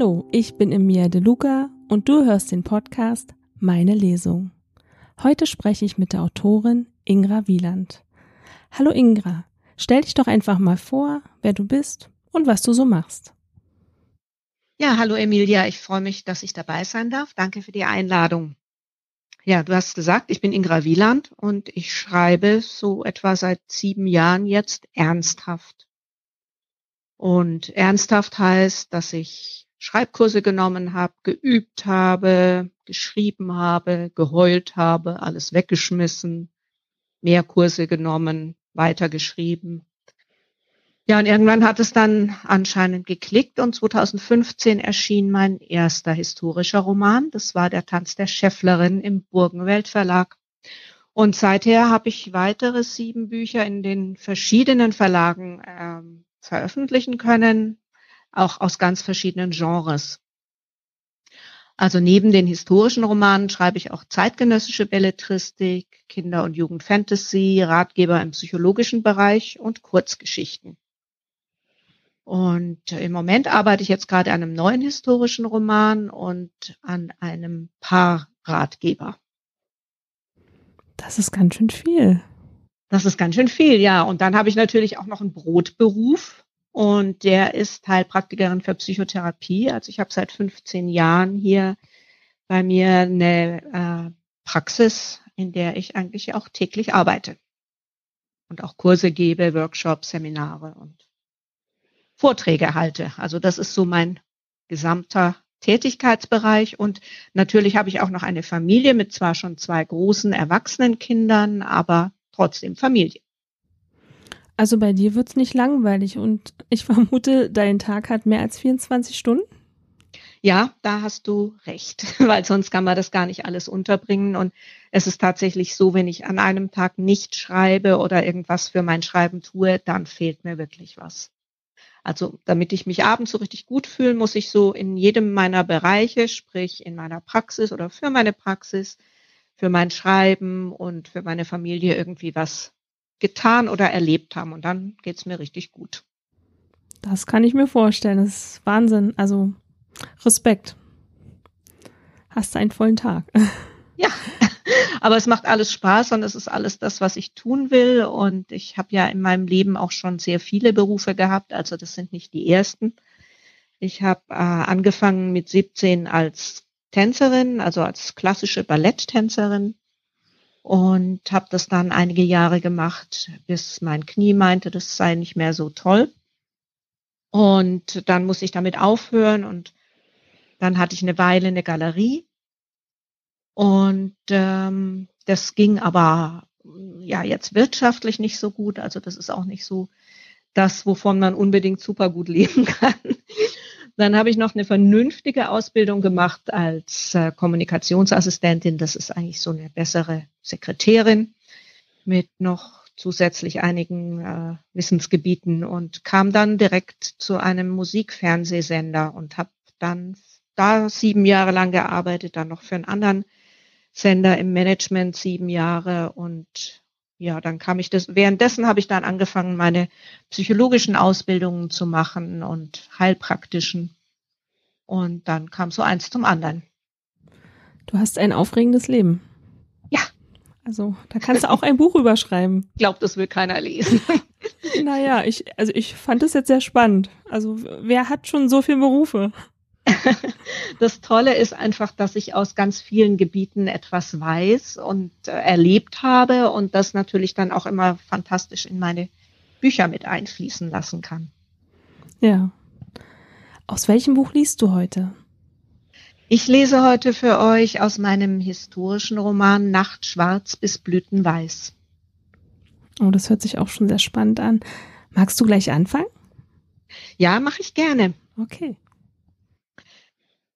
Hallo, ich bin Emilia De Luca und du hörst den Podcast Meine Lesung. Heute spreche ich mit der Autorin Ingra Wieland. Hallo Ingra, stell dich doch einfach mal vor, wer du bist und was du so machst. Ja, hallo Emilia, ich freue mich, dass ich dabei sein darf. Danke für die Einladung. Ja, du hast gesagt, ich bin Ingra Wieland und ich schreibe so etwa seit sieben Jahren jetzt ernsthaft. Und ernsthaft heißt, dass ich Schreibkurse genommen habe, geübt habe, geschrieben habe, geheult habe, alles weggeschmissen, mehr Kurse genommen, weitergeschrieben. Ja, und irgendwann hat es dann anscheinend geklickt und 2015 erschien mein erster historischer Roman. Das war Der Tanz der Schäfflerin im Burgenwelt Verlag. Und seither habe ich weitere sieben Bücher in den verschiedenen Verlagen ähm, veröffentlichen können, auch aus ganz verschiedenen Genres. Also neben den historischen Romanen schreibe ich auch zeitgenössische Belletristik, Kinder- und Jugendfantasy, Ratgeber im psychologischen Bereich und Kurzgeschichten. Und im Moment arbeite ich jetzt gerade an einem neuen historischen Roman und an einem Paarratgeber. Das ist ganz schön viel. Das ist ganz schön viel, ja. Und dann habe ich natürlich auch noch einen Brotberuf und der ist Heilpraktikerin für Psychotherapie. Also ich habe seit 15 Jahren hier bei mir eine äh, Praxis, in der ich eigentlich auch täglich arbeite und auch Kurse gebe, Workshops, Seminare und Vorträge halte. Also das ist so mein gesamter Tätigkeitsbereich. Und natürlich habe ich auch noch eine Familie mit zwar schon zwei großen erwachsenen Kindern, aber trotzdem Familie. Also bei dir wird es nicht langweilig und ich vermute, dein Tag hat mehr als 24 Stunden? Ja, da hast du recht, weil sonst kann man das gar nicht alles unterbringen. Und es ist tatsächlich so, wenn ich an einem Tag nicht schreibe oder irgendwas für mein Schreiben tue, dann fehlt mir wirklich was. Also damit ich mich abends so richtig gut fühle, muss ich so in jedem meiner Bereiche, sprich in meiner Praxis oder für meine Praxis, für mein Schreiben und für meine Familie irgendwie was getan oder erlebt haben. Und dann geht's mir richtig gut. Das kann ich mir vorstellen. Das ist Wahnsinn. Also Respekt. Hast einen vollen Tag. Ja, aber es macht alles Spaß und es ist alles das, was ich tun will. Und ich habe ja in meinem Leben auch schon sehr viele Berufe gehabt. Also das sind nicht die ersten. Ich habe äh, angefangen mit 17 als Tänzerin, also als klassische Balletttänzerin und habe das dann einige Jahre gemacht, bis mein Knie meinte, das sei nicht mehr so toll. Und dann musste ich damit aufhören und dann hatte ich eine Weile eine Galerie und ähm, das ging aber ja jetzt wirtschaftlich nicht so gut. Also das ist auch nicht so das, wovon man unbedingt super gut leben kann. Dann habe ich noch eine vernünftige Ausbildung gemacht als äh, Kommunikationsassistentin. Das ist eigentlich so eine bessere Sekretärin mit noch zusätzlich einigen äh, Wissensgebieten und kam dann direkt zu einem Musikfernsehsender und habe dann da sieben Jahre lang gearbeitet, dann noch für einen anderen Sender im Management sieben Jahre und ja, dann kam ich das, währenddessen habe ich dann angefangen, meine psychologischen Ausbildungen zu machen und heilpraktischen. Und dann kam so eins zum anderen. Du hast ein aufregendes Leben. Ja. Also, da kannst du auch ein Buch überschreiben. Ich glaube, das will keiner lesen. naja, ich, also ich fand es jetzt sehr spannend. Also, wer hat schon so viele Berufe? Das Tolle ist einfach, dass ich aus ganz vielen Gebieten etwas weiß und äh, erlebt habe und das natürlich dann auch immer fantastisch in meine Bücher mit einfließen lassen kann. Ja. Aus welchem Buch liest du heute? Ich lese heute für euch aus meinem historischen Roman Nacht schwarz bis Blütenweiß. Oh, das hört sich auch schon sehr spannend an. Magst du gleich anfangen? Ja, mache ich gerne. Okay.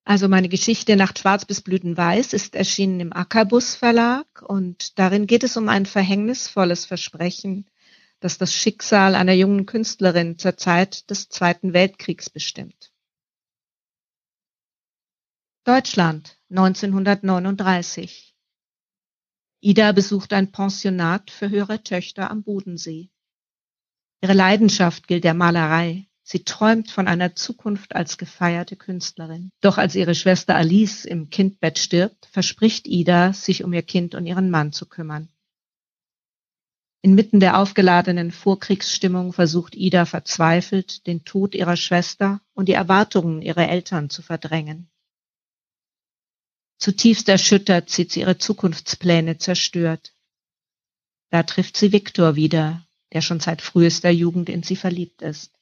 Also meine Geschichte Nacht Schwarz bis Blütenweiß ist erschienen im Ackerbus Verlag und darin geht es um ein verhängnisvolles Versprechen, das das Schicksal einer jungen Künstlerin zur Zeit des Zweiten Weltkriegs bestimmt. Deutschland 1939 Ida besucht ein Pensionat für höhere Töchter am Bodensee. Ihre Leidenschaft gilt der Malerei. Sie träumt von einer Zukunft als gefeierte Künstlerin. Doch als ihre Schwester Alice im Kindbett stirbt, verspricht Ida, sich um ihr Kind und ihren Mann zu kümmern. Inmitten der aufgeladenen Vorkriegsstimmung versucht Ida verzweifelt, den Tod ihrer Schwester und die Erwartungen ihrer Eltern zu verdrängen. Zutiefst erschüttert sieht sie ihre Zukunftspläne zerstört. Da trifft sie Viktor wieder, der schon seit frühester Jugend in sie verliebt ist.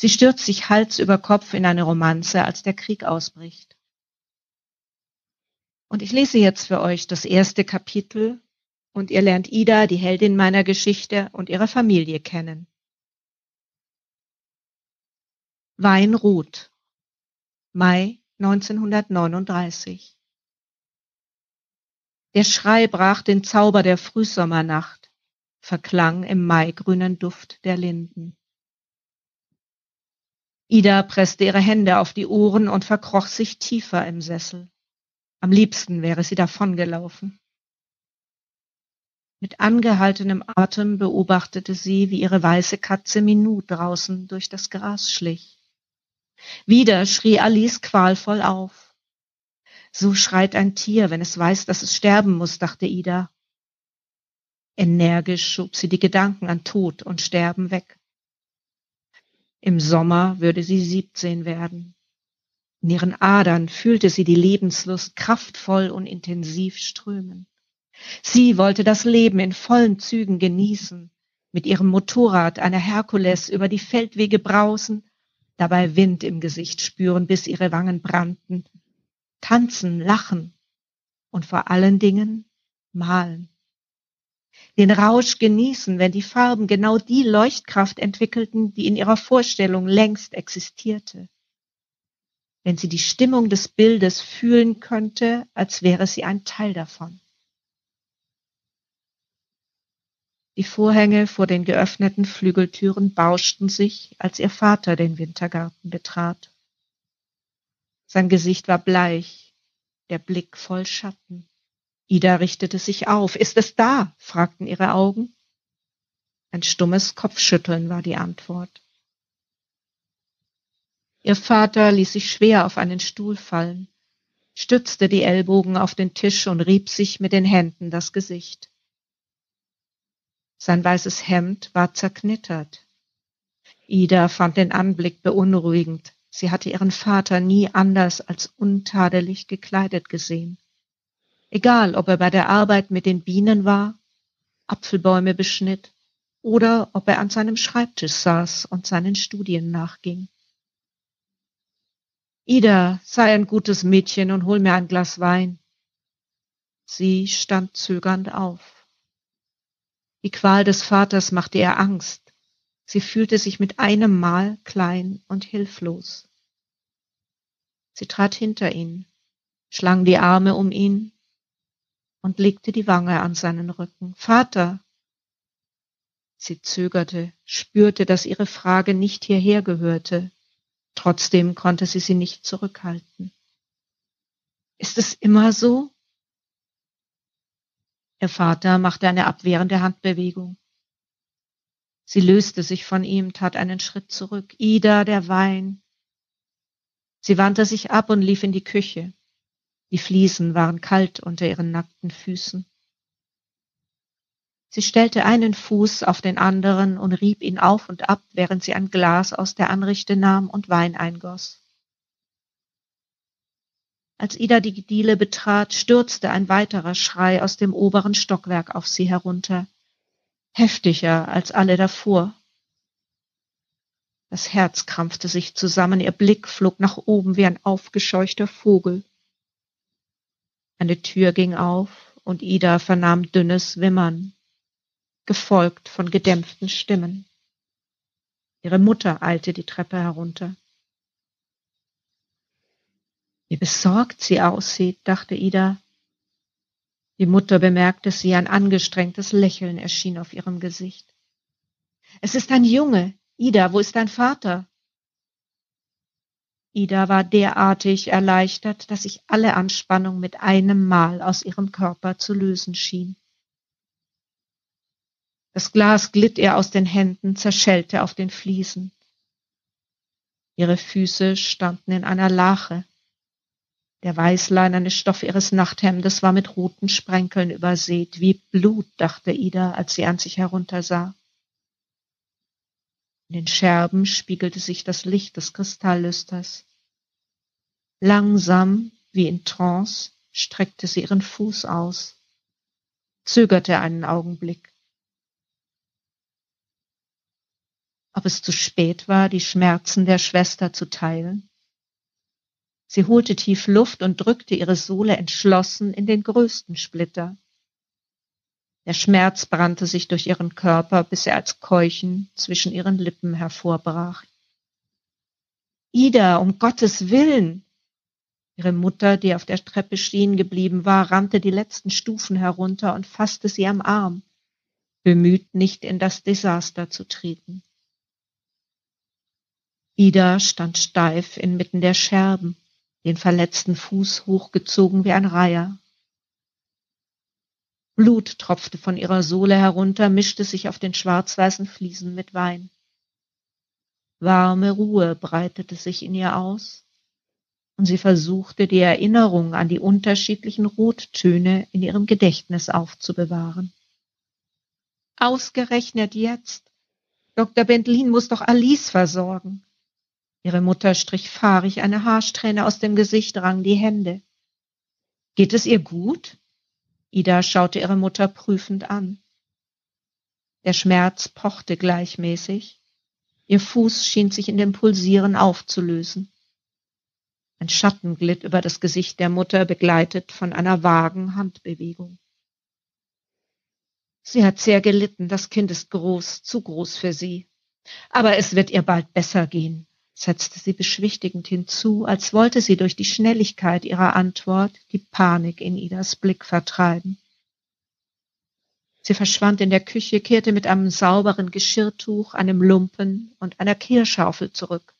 Sie stürzt sich Hals über Kopf in eine Romanze, als der Krieg ausbricht. Und ich lese jetzt für euch das erste Kapitel und ihr lernt Ida, die Heldin meiner Geschichte, und ihre Familie kennen. Weinrot, Mai 1939. Der Schrei brach den Zauber der Frühsommernacht, verklang im maigrünen Duft der Linden. Ida presste ihre Hände auf die Ohren und verkroch sich tiefer im Sessel. Am liebsten wäre sie davongelaufen. Mit angehaltenem Atem beobachtete sie, wie ihre weiße Katze Minou draußen durch das Gras schlich. Wieder schrie Alice qualvoll auf. So schreit ein Tier, wenn es weiß, dass es sterben muss, dachte Ida. Energisch schob sie die Gedanken an Tod und Sterben weg. Im Sommer würde sie 17 werden. In ihren Adern fühlte sie die Lebenslust kraftvoll und intensiv strömen. Sie wollte das Leben in vollen Zügen genießen, mit ihrem Motorrad einer Herkules über die Feldwege brausen, dabei Wind im Gesicht spüren, bis ihre Wangen brannten, tanzen, lachen und vor allen Dingen malen den Rausch genießen, wenn die Farben genau die Leuchtkraft entwickelten, die in ihrer Vorstellung längst existierte. Wenn sie die Stimmung des Bildes fühlen könnte, als wäre sie ein Teil davon. Die Vorhänge vor den geöffneten Flügeltüren bauschten sich, als ihr Vater den Wintergarten betrat. Sein Gesicht war bleich, der Blick voll Schatten. Ida richtete sich auf. Ist es da? fragten ihre Augen. Ein stummes Kopfschütteln war die Antwort. Ihr Vater ließ sich schwer auf einen Stuhl fallen, stützte die Ellbogen auf den Tisch und rieb sich mit den Händen das Gesicht. Sein weißes Hemd war zerknittert. Ida fand den Anblick beunruhigend. Sie hatte ihren Vater nie anders als untadelig gekleidet gesehen. Egal, ob er bei der Arbeit mit den Bienen war, Apfelbäume beschnitt oder ob er an seinem Schreibtisch saß und seinen Studien nachging. Ida, sei ein gutes Mädchen und hol mir ein Glas Wein. Sie stand zögernd auf. Die Qual des Vaters machte ihr Angst. Sie fühlte sich mit einem Mal klein und hilflos. Sie trat hinter ihn, schlang die Arme um ihn und legte die Wange an seinen Rücken. Vater! Sie zögerte, spürte, dass ihre Frage nicht hierher gehörte. Trotzdem konnte sie sie nicht zurückhalten. Ist es immer so? Ihr Vater machte eine abwehrende Handbewegung. Sie löste sich von ihm, tat einen Schritt zurück. Ida, der Wein. Sie wandte sich ab und lief in die Küche. Die Fliesen waren kalt unter ihren nackten Füßen. Sie stellte einen Fuß auf den anderen und rieb ihn auf und ab, während sie ein Glas aus der Anrichte nahm und Wein eingoss. Als Ida die Diele betrat, stürzte ein weiterer Schrei aus dem oberen Stockwerk auf sie herunter, heftiger als alle davor. Das Herz krampfte sich zusammen, ihr Blick flog nach oben wie ein aufgescheuchter Vogel. Eine Tür ging auf und Ida vernahm dünnes Wimmern, gefolgt von gedämpften Stimmen. Ihre Mutter eilte die Treppe herunter. Wie besorgt sie aussieht, dachte Ida. Die Mutter bemerkte sie, ein angestrengtes Lächeln erschien auf ihrem Gesicht. Es ist ein Junge. Ida, wo ist dein Vater? Ida war derartig erleichtert, dass sich alle Anspannung mit einem Mal aus ihrem Körper zu lösen schien. Das Glas glitt ihr aus den Händen, zerschellte auf den Fliesen. Ihre Füße standen in einer Lache. Der weißleinerne Stoff ihres Nachthemdes war mit roten Sprenkeln übersät, wie Blut, dachte Ida, als sie an sich heruntersah. In den Scherben spiegelte sich das Licht des Kristalllüsters. Langsam, wie in Trance, streckte sie ihren Fuß aus, zögerte einen Augenblick. Ob es zu spät war, die Schmerzen der Schwester zu teilen? Sie holte tief Luft und drückte ihre Sohle entschlossen in den größten Splitter. Der Schmerz brannte sich durch ihren Körper, bis er als Keuchen zwischen ihren Lippen hervorbrach. Ida, um Gottes Willen! Ihre Mutter, die auf der Treppe stehen geblieben war, rannte die letzten Stufen herunter und fasste sie am Arm, bemüht, nicht in das Desaster zu treten. Ida stand steif inmitten der Scherben, den verletzten Fuß hochgezogen wie ein Reiher. Blut tropfte von ihrer Sohle herunter, mischte sich auf den schwarz-weißen Fliesen mit Wein. Warme Ruhe breitete sich in ihr aus, und sie versuchte, die Erinnerung an die unterschiedlichen Rottöne in ihrem Gedächtnis aufzubewahren. Ausgerechnet jetzt. Dr. Bentlin muss doch Alice versorgen. Ihre Mutter strich fahrig eine Haarsträhne aus dem Gesicht, rang die Hände. Geht es ihr gut? Ida schaute ihre Mutter prüfend an. Der Schmerz pochte gleichmäßig. Ihr Fuß schien sich in dem Pulsieren aufzulösen. Ein Schatten glitt über das Gesicht der Mutter, begleitet von einer vagen Handbewegung. Sie hat sehr gelitten, das Kind ist groß, zu groß für sie. Aber es wird ihr bald besser gehen, setzte sie beschwichtigend hinzu, als wollte sie durch die Schnelligkeit ihrer Antwort die Panik in Idas Blick vertreiben. Sie verschwand in der Küche, kehrte mit einem sauberen Geschirrtuch, einem Lumpen und einer Kehrschaufel zurück.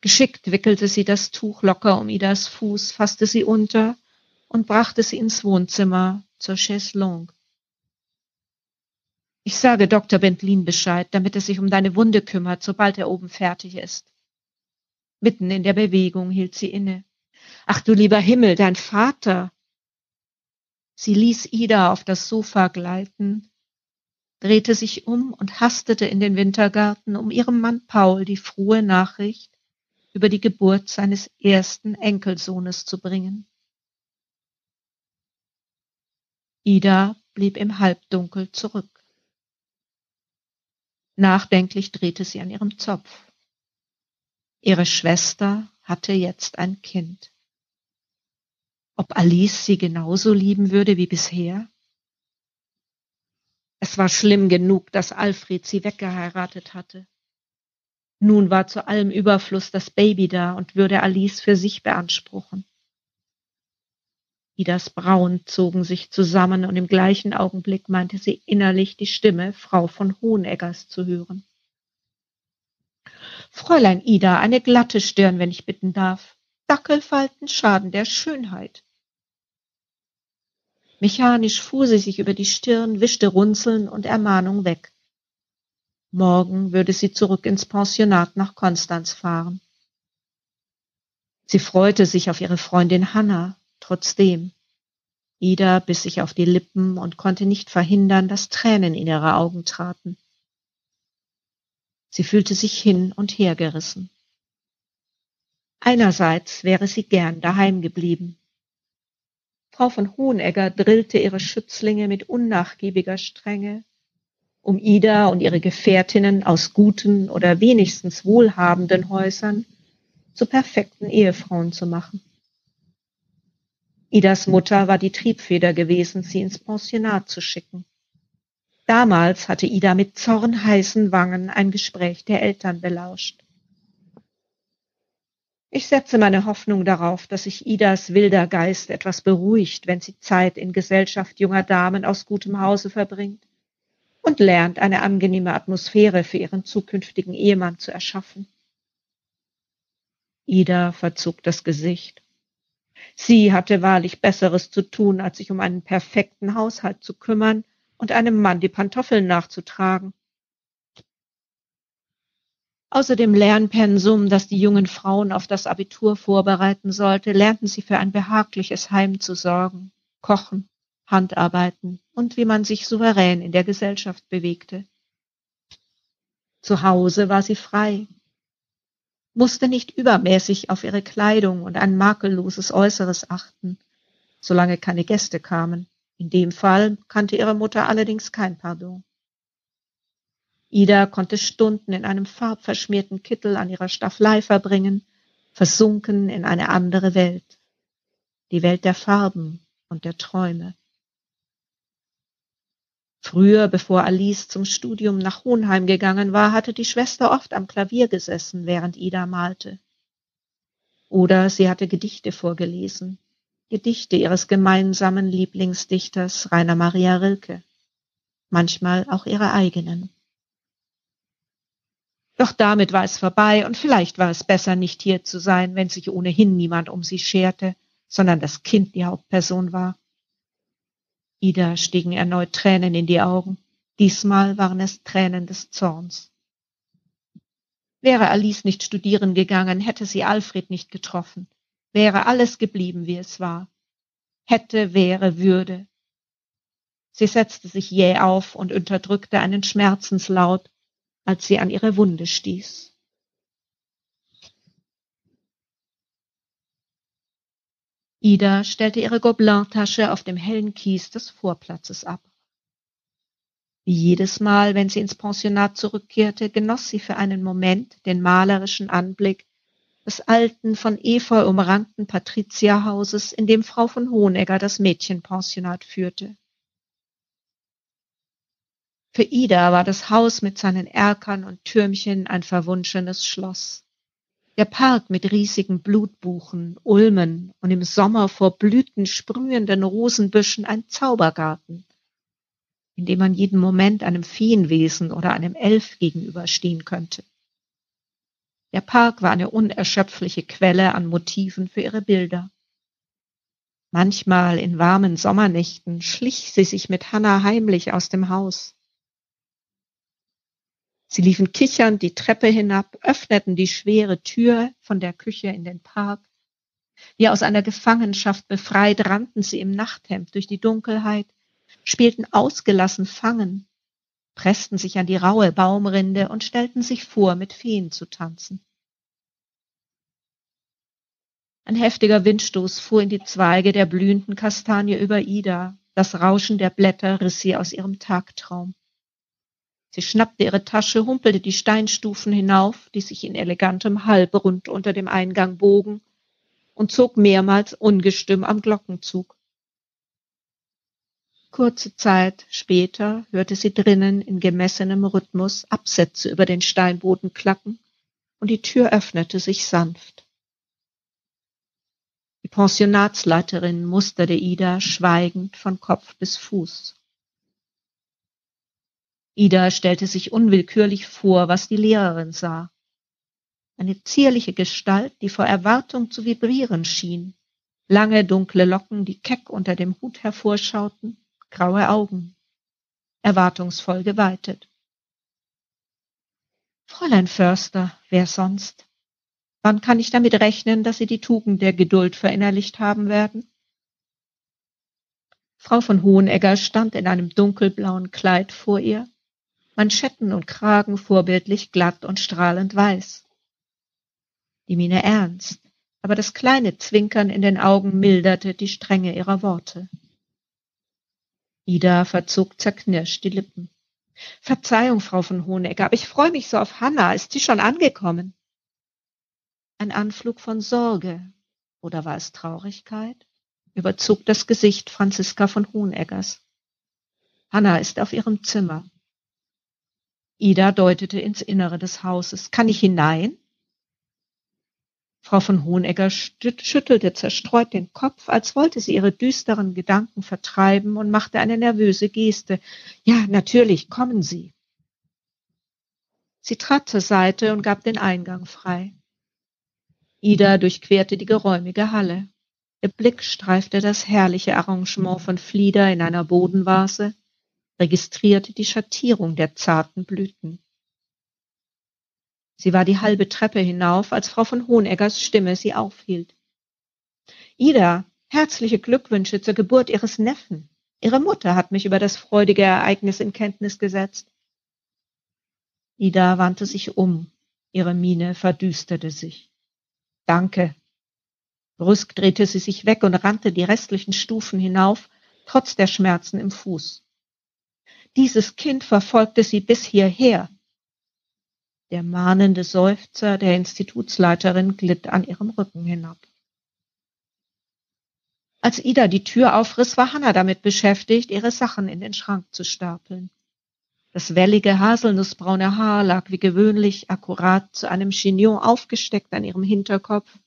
Geschickt wickelte sie das Tuch locker um Idas Fuß, fasste sie unter und brachte sie ins Wohnzimmer zur Chaiselongue. Ich sage Dr. Bentlin Bescheid, damit er sich um deine Wunde kümmert, sobald er oben fertig ist. Mitten in der Bewegung hielt sie inne. Ach du lieber Himmel, dein Vater. Sie ließ Ida auf das Sofa gleiten, drehte sich um und hastete in den Wintergarten, um ihrem Mann Paul die frohe Nachricht über die Geburt seines ersten Enkelsohnes zu bringen. Ida blieb im Halbdunkel zurück. Nachdenklich drehte sie an ihrem Zopf. Ihre Schwester hatte jetzt ein Kind. Ob Alice sie genauso lieben würde wie bisher? Es war schlimm genug, dass Alfred sie weggeheiratet hatte. Nun war zu allem Überfluss das Baby da und würde Alice für sich beanspruchen. Idas Brauen zogen sich zusammen und im gleichen Augenblick meinte sie innerlich die Stimme Frau von Hoheneggers zu hören. Fräulein Ida, eine glatte Stirn, wenn ich bitten darf. Dackelfalten schaden der Schönheit. Mechanisch fuhr sie sich über die Stirn, wischte Runzeln und Ermahnung weg. Morgen würde sie zurück ins Pensionat nach Konstanz fahren. Sie freute sich auf ihre Freundin Hanna, Trotzdem, Ida biss sich auf die Lippen und konnte nicht verhindern, dass Tränen in ihre Augen traten. Sie fühlte sich hin und her gerissen. Einerseits wäre sie gern daheim geblieben. Frau von Hohenegger drillte ihre Schützlinge mit unnachgiebiger Strenge, um Ida und ihre Gefährtinnen aus guten oder wenigstens wohlhabenden Häusern zu perfekten Ehefrauen zu machen. Idas Mutter war die Triebfeder gewesen, sie ins Pensionat zu schicken. Damals hatte Ida mit zornheißen Wangen ein Gespräch der Eltern belauscht. Ich setze meine Hoffnung darauf, dass sich Idas wilder Geist etwas beruhigt, wenn sie Zeit in Gesellschaft junger Damen aus gutem Hause verbringt und lernt, eine angenehme Atmosphäre für ihren zukünftigen Ehemann zu erschaffen. Ida verzog das Gesicht. Sie hatte wahrlich Besseres zu tun, als sich um einen perfekten Haushalt zu kümmern und einem Mann die Pantoffeln nachzutragen. Außer dem Lernpensum, das die jungen Frauen auf das Abitur vorbereiten sollte, lernten sie für ein behagliches Heim zu sorgen, kochen, Handarbeiten und wie man sich souverän in der Gesellschaft bewegte. Zu Hause war sie frei, musste nicht übermäßig auf ihre Kleidung und ein makelloses Äußeres achten, solange keine Gäste kamen. In dem Fall kannte ihre Mutter allerdings kein Pardon. Ida konnte Stunden in einem farbverschmierten Kittel an ihrer Staffelei verbringen, versunken in eine andere Welt, die Welt der Farben und der Träume. Früher, bevor Alice zum Studium nach Hohenheim gegangen war, hatte die Schwester oft am Klavier gesessen, während Ida malte. Oder sie hatte Gedichte vorgelesen, Gedichte ihres gemeinsamen Lieblingsdichters Rainer Maria Rilke, manchmal auch ihre eigenen. Doch damit war es vorbei und vielleicht war es besser, nicht hier zu sein, wenn sich ohnehin niemand um sie scherte, sondern das Kind die Hauptperson war. Ida stiegen erneut Tränen in die Augen. Diesmal waren es Tränen des Zorns. Wäre Alice nicht studieren gegangen, hätte sie Alfred nicht getroffen. Wäre alles geblieben, wie es war. Hätte, wäre, würde. Sie setzte sich jäh auf und unterdrückte einen Schmerzenslaut, als sie an ihre Wunde stieß. Ida stellte ihre Gobelin-Tasche auf dem hellen Kies des Vorplatzes ab. Wie jedes Mal, wenn sie ins Pensionat zurückkehrte, genoss sie für einen Moment den malerischen Anblick des alten, von Efeu umrankten Patrizierhauses, in dem Frau von Hohenegger das Mädchenpensionat führte. Für Ida war das Haus mit seinen Erkern und Türmchen ein verwunschenes Schloss. Der Park mit riesigen Blutbuchen, Ulmen und im Sommer vor Blüten sprühenden Rosenbüschen ein Zaubergarten, in dem man jeden Moment einem Feenwesen oder einem Elf gegenüberstehen könnte. Der Park war eine unerschöpfliche Quelle an Motiven für ihre Bilder. Manchmal in warmen Sommernächten schlich sie sich mit Hanna heimlich aus dem Haus. Sie liefen kichernd die Treppe hinab, öffneten die schwere Tür von der Küche in den Park. Wie aus einer Gefangenschaft befreit, rannten sie im Nachthemd durch die Dunkelheit, spielten ausgelassen Fangen, pressten sich an die raue Baumrinde und stellten sich vor, mit Feen zu tanzen. Ein heftiger Windstoß fuhr in die Zweige der blühenden Kastanie über Ida. Das Rauschen der Blätter riss sie aus ihrem Tagtraum. Sie schnappte ihre Tasche, humpelte die Steinstufen hinauf, die sich in elegantem Halbrund unter dem Eingang bogen, und zog mehrmals ungestüm am Glockenzug. Kurze Zeit später hörte sie drinnen in gemessenem Rhythmus Absätze über den Steinboden klacken, und die Tür öffnete sich sanft. Die Pensionatsleiterin musterte Ida schweigend von Kopf bis Fuß. Ida stellte sich unwillkürlich vor, was die Lehrerin sah. Eine zierliche Gestalt, die vor Erwartung zu vibrieren schien. Lange dunkle Locken, die keck unter dem Hut hervorschauten, graue Augen. Erwartungsvoll geweitet. Fräulein Förster, wer sonst? Wann kann ich damit rechnen, dass Sie die Tugend der Geduld verinnerlicht haben werden? Frau von Hohenegger stand in einem dunkelblauen Kleid vor ihr, Manschetten und Kragen vorbildlich glatt und strahlend weiß. Die Miene ernst, aber das kleine Zwinkern in den Augen milderte die Strenge ihrer Worte. Ida verzog zerknirscht die Lippen. Verzeihung, Frau von Hohenegger, aber ich freue mich so auf Hanna. Ist sie schon angekommen? Ein Anflug von Sorge, oder war es Traurigkeit, überzog das Gesicht Franziska von Hoheneggers. Hanna ist auf ihrem Zimmer. Ida deutete ins Innere des Hauses. Kann ich hinein? Frau von Hohenegger schüttelte zerstreut den Kopf, als wollte sie ihre düsteren Gedanken vertreiben und machte eine nervöse Geste. Ja, natürlich, kommen Sie. Sie trat zur Seite und gab den Eingang frei. Ida durchquerte die geräumige Halle. Ihr Blick streifte das herrliche Arrangement von Flieder in einer Bodenvase, registrierte die Schattierung der zarten Blüten. Sie war die halbe Treppe hinauf, als Frau von Hoheneggers Stimme sie aufhielt. Ida, herzliche Glückwünsche zur Geburt Ihres Neffen. Ihre Mutter hat mich über das freudige Ereignis in Kenntnis gesetzt. Ida wandte sich um. Ihre Miene verdüsterte sich. Danke. Brüsk drehte sie sich weg und rannte die restlichen Stufen hinauf, trotz der Schmerzen im Fuß. Dieses Kind verfolgte sie bis hierher. Der mahnende Seufzer der Institutsleiterin glitt an ihrem Rücken hinab. Als Ida die Tür aufriss, war Hanna damit beschäftigt, ihre Sachen in den Schrank zu stapeln. Das wellige haselnussbraune Haar lag wie gewöhnlich akkurat zu einem Chignon aufgesteckt an ihrem Hinterkopf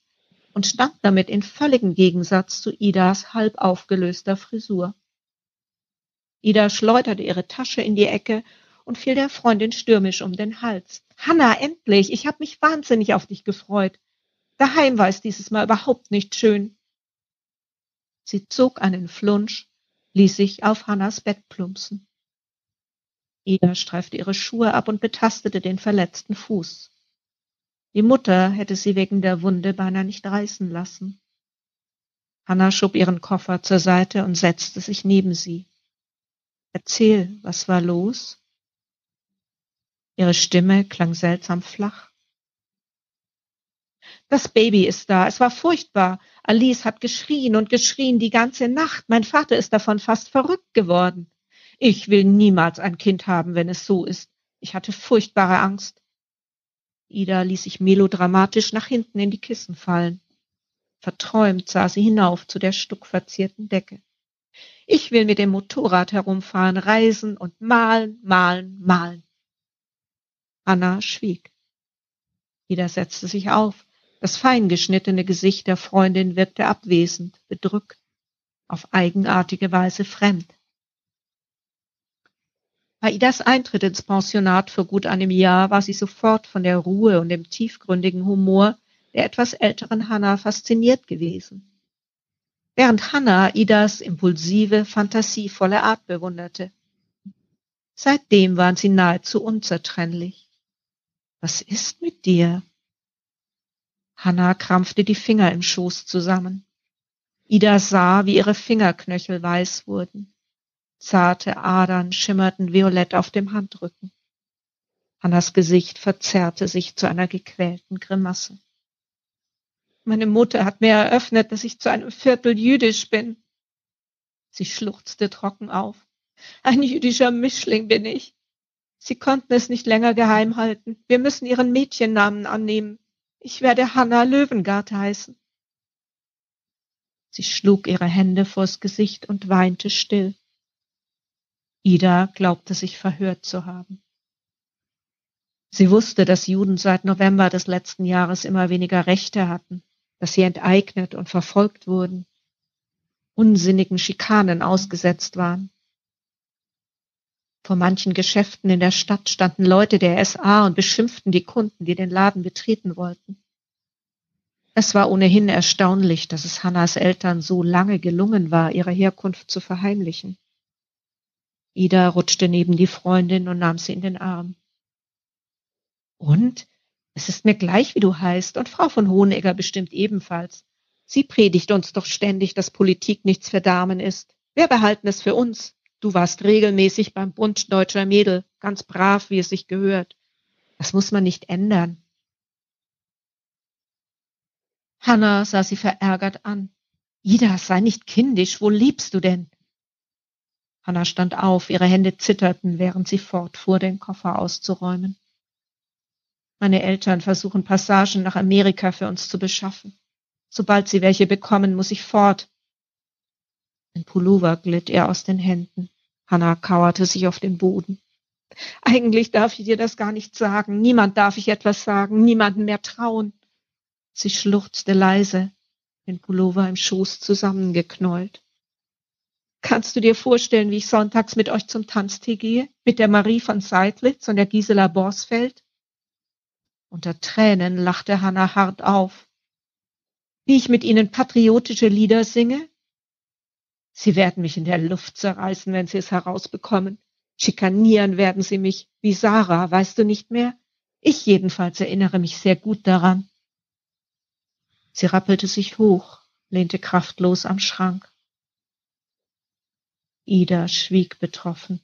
und stand damit in völligem Gegensatz zu Idas halb aufgelöster Frisur. Ida schleuderte ihre Tasche in die Ecke und fiel der Freundin stürmisch um den Hals. Hanna, endlich! Ich habe mich wahnsinnig auf dich gefreut. Daheim war es dieses Mal überhaupt nicht schön. Sie zog einen Flunsch, ließ sich auf Hannas Bett plumpsen. Ida streifte ihre Schuhe ab und betastete den verletzten Fuß. Die Mutter hätte sie wegen der Wunde beinahe nicht reißen lassen. Hanna schob ihren Koffer zur Seite und setzte sich neben sie. Erzähl, was war los? Ihre Stimme klang seltsam flach. Das Baby ist da. Es war furchtbar. Alice hat geschrien und geschrien die ganze Nacht. Mein Vater ist davon fast verrückt geworden. Ich will niemals ein Kind haben, wenn es so ist. Ich hatte furchtbare Angst. Ida ließ sich melodramatisch nach hinten in die Kissen fallen. Verträumt sah sie hinauf zu der stuckverzierten Decke. Ich will mit dem Motorrad herumfahren, reisen und malen, malen, malen. Anna schwieg. Ida setzte sich auf. Das fein geschnittene Gesicht der Freundin wirkte abwesend, bedrückt, auf eigenartige Weise fremd. Bei Idas Eintritt ins Pensionat vor gut einem Jahr war sie sofort von der Ruhe und dem tiefgründigen Humor der etwas älteren Hanna fasziniert gewesen. Während Hanna Idas impulsive, fantasievolle Art bewunderte. Seitdem waren sie nahezu unzertrennlich. Was ist mit dir? Hanna krampfte die Finger im Schoß zusammen. Ida sah, wie ihre Fingerknöchel weiß wurden. Zarte Adern schimmerten violett auf dem Handrücken. Hannas Gesicht verzerrte sich zu einer gequälten Grimasse. Meine Mutter hat mir eröffnet, dass ich zu einem Viertel jüdisch bin. Sie schluchzte trocken auf. Ein jüdischer Mischling bin ich. Sie konnten es nicht länger geheim halten. Wir müssen ihren Mädchennamen annehmen. Ich werde Hanna Löwengart heißen. Sie schlug ihre Hände vors Gesicht und weinte still. Ida glaubte sich verhört zu haben. Sie wusste, dass Juden seit November des letzten Jahres immer weniger Rechte hatten, dass sie enteignet und verfolgt wurden, unsinnigen Schikanen ausgesetzt waren. Vor manchen Geschäften in der Stadt standen Leute der SA und beschimpften die Kunden, die den Laden betreten wollten. Es war ohnehin erstaunlich, dass es Hannas Eltern so lange gelungen war, ihre Herkunft zu verheimlichen. Ida rutschte neben die Freundin und nahm sie in den Arm. Und? Es ist mir gleich, wie du heißt, und Frau von Hohenegger bestimmt ebenfalls. Sie predigt uns doch ständig, dass Politik nichts für Damen ist. Wir behalten es für uns. Du warst regelmäßig beim Bund deutscher Mädel, ganz brav, wie es sich gehört. Das muss man nicht ändern. Hanna sah sie verärgert an. Ida, sei nicht kindisch, wo lebst du denn? Hanna stand auf, ihre Hände zitterten, während sie fortfuhr, den Koffer auszuräumen. Meine Eltern versuchen Passagen nach Amerika für uns zu beschaffen. Sobald sie welche bekommen, muss ich fort. Ein Pullover glitt ihr aus den Händen. Hanna kauerte sich auf den Boden. Eigentlich darf ich dir das gar nicht sagen. Niemand darf ich etwas sagen, niemanden mehr trauen. Sie schluchzte leise, den Pullover im Schoß zusammengeknäult. Kannst du dir vorstellen, wie ich sonntags mit euch zum Tanztee gehe? Mit der Marie von Seidlitz und der Gisela Borsfeld? Unter Tränen lachte Hanna hart auf. Wie ich mit ihnen patriotische Lieder singe? Sie werden mich in der Luft zerreißen, wenn sie es herausbekommen. Schikanieren werden sie mich, wie Sarah, weißt du nicht mehr? Ich jedenfalls erinnere mich sehr gut daran. Sie rappelte sich hoch, lehnte kraftlos am Schrank. Ida schwieg betroffen.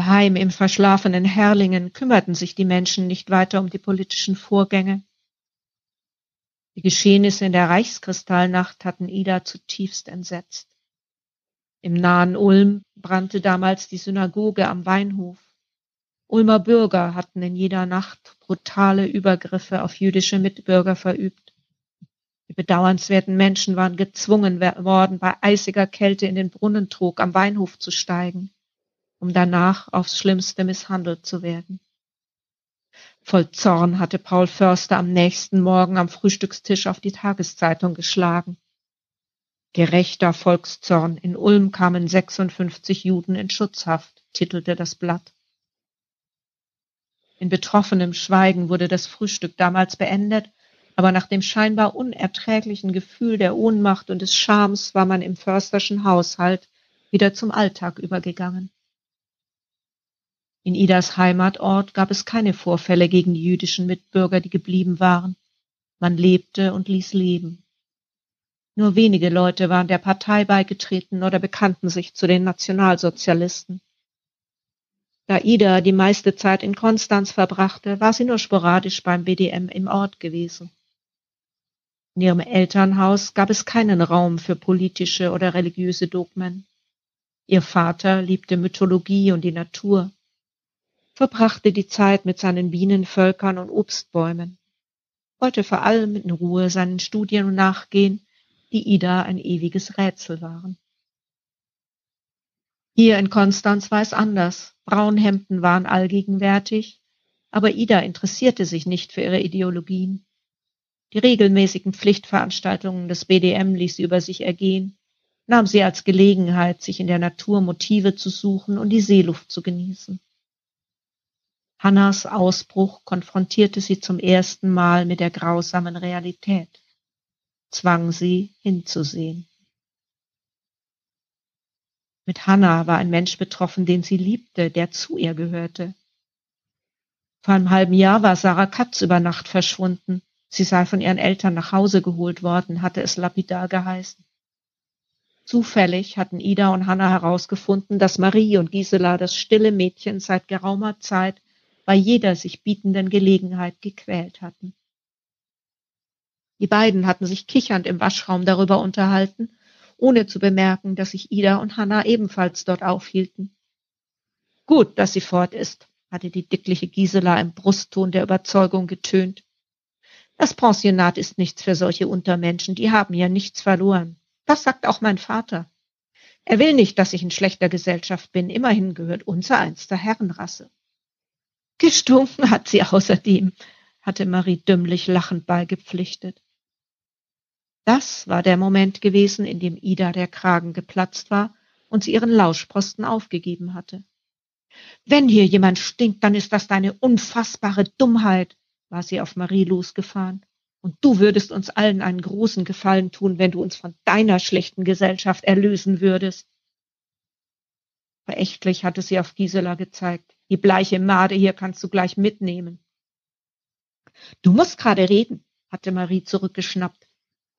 Daheim im verschlafenen Herrlingen kümmerten sich die Menschen nicht weiter um die politischen Vorgänge. Die Geschehnisse in der Reichskristallnacht hatten Ida zutiefst entsetzt. Im nahen Ulm brannte damals die Synagoge am Weinhof. Ulmer Bürger hatten in jeder Nacht brutale Übergriffe auf jüdische Mitbürger verübt. Die bedauernswerten Menschen waren gezwungen worden, bei eisiger Kälte in den Brunnentrog am Weinhof zu steigen, um danach aufs Schlimmste misshandelt zu werden. Voll Zorn hatte Paul Förster am nächsten Morgen am Frühstückstisch auf die Tageszeitung geschlagen. Gerechter Volkszorn. In Ulm kamen 56 Juden in Schutzhaft, titelte das Blatt. In betroffenem Schweigen wurde das Frühstück damals beendet, aber nach dem scheinbar unerträglichen Gefühl der Ohnmacht und des Schams war man im försterschen Haushalt wieder zum Alltag übergegangen. In Idas Heimatort gab es keine Vorfälle gegen die jüdischen Mitbürger, die geblieben waren. Man lebte und ließ leben. Nur wenige Leute waren der Partei beigetreten oder bekannten sich zu den Nationalsozialisten. Da Ida die meiste Zeit in Konstanz verbrachte, war sie nur sporadisch beim BDM im Ort gewesen. In ihrem Elternhaus gab es keinen Raum für politische oder religiöse Dogmen. Ihr Vater liebte Mythologie und die Natur, verbrachte die Zeit mit seinen Bienenvölkern und Obstbäumen, wollte vor allem in Ruhe seinen Studien nachgehen die Ida ein ewiges Rätsel waren. Hier in Konstanz war es anders. Braunhemden waren allgegenwärtig, aber Ida interessierte sich nicht für ihre Ideologien. Die regelmäßigen Pflichtveranstaltungen des BDM ließ sie über sich ergehen, nahm sie als Gelegenheit, sich in der Natur Motive zu suchen und die Seeluft zu genießen. Hannas Ausbruch konfrontierte sie zum ersten Mal mit der grausamen Realität zwang sie hinzusehen. Mit Hannah war ein Mensch betroffen, den sie liebte, der zu ihr gehörte. Vor einem halben Jahr war Sarah Katz über Nacht verschwunden. Sie sei von ihren Eltern nach Hause geholt worden, hatte es lapidar geheißen. Zufällig hatten Ida und Hannah herausgefunden, dass Marie und Gisela das stille Mädchen seit geraumer Zeit bei jeder sich bietenden Gelegenheit gequält hatten. Die beiden hatten sich kichernd im Waschraum darüber unterhalten, ohne zu bemerken, dass sich Ida und Hanna ebenfalls dort aufhielten. Gut, dass sie fort ist, hatte die dickliche Gisela im Brustton der Überzeugung getönt. Das Pensionat ist nichts für solche Untermenschen, die haben ja nichts verloren. Das sagt auch mein Vater. Er will nicht, dass ich in schlechter Gesellschaft bin, immerhin gehört unser eins der Herrenrasse. Gestunken hat sie außerdem, hatte Marie dümmlich lachend beigepflichtet. Das war der Moment gewesen, in dem Ida der Kragen geplatzt war und sie ihren Lauschposten aufgegeben hatte. Wenn hier jemand stinkt, dann ist das deine unfassbare Dummheit, war sie auf Marie losgefahren. Und du würdest uns allen einen großen Gefallen tun, wenn du uns von deiner schlechten Gesellschaft erlösen würdest. Verächtlich hatte sie auf Gisela gezeigt. Die bleiche Made hier kannst du gleich mitnehmen. Du musst gerade reden, hatte Marie zurückgeschnappt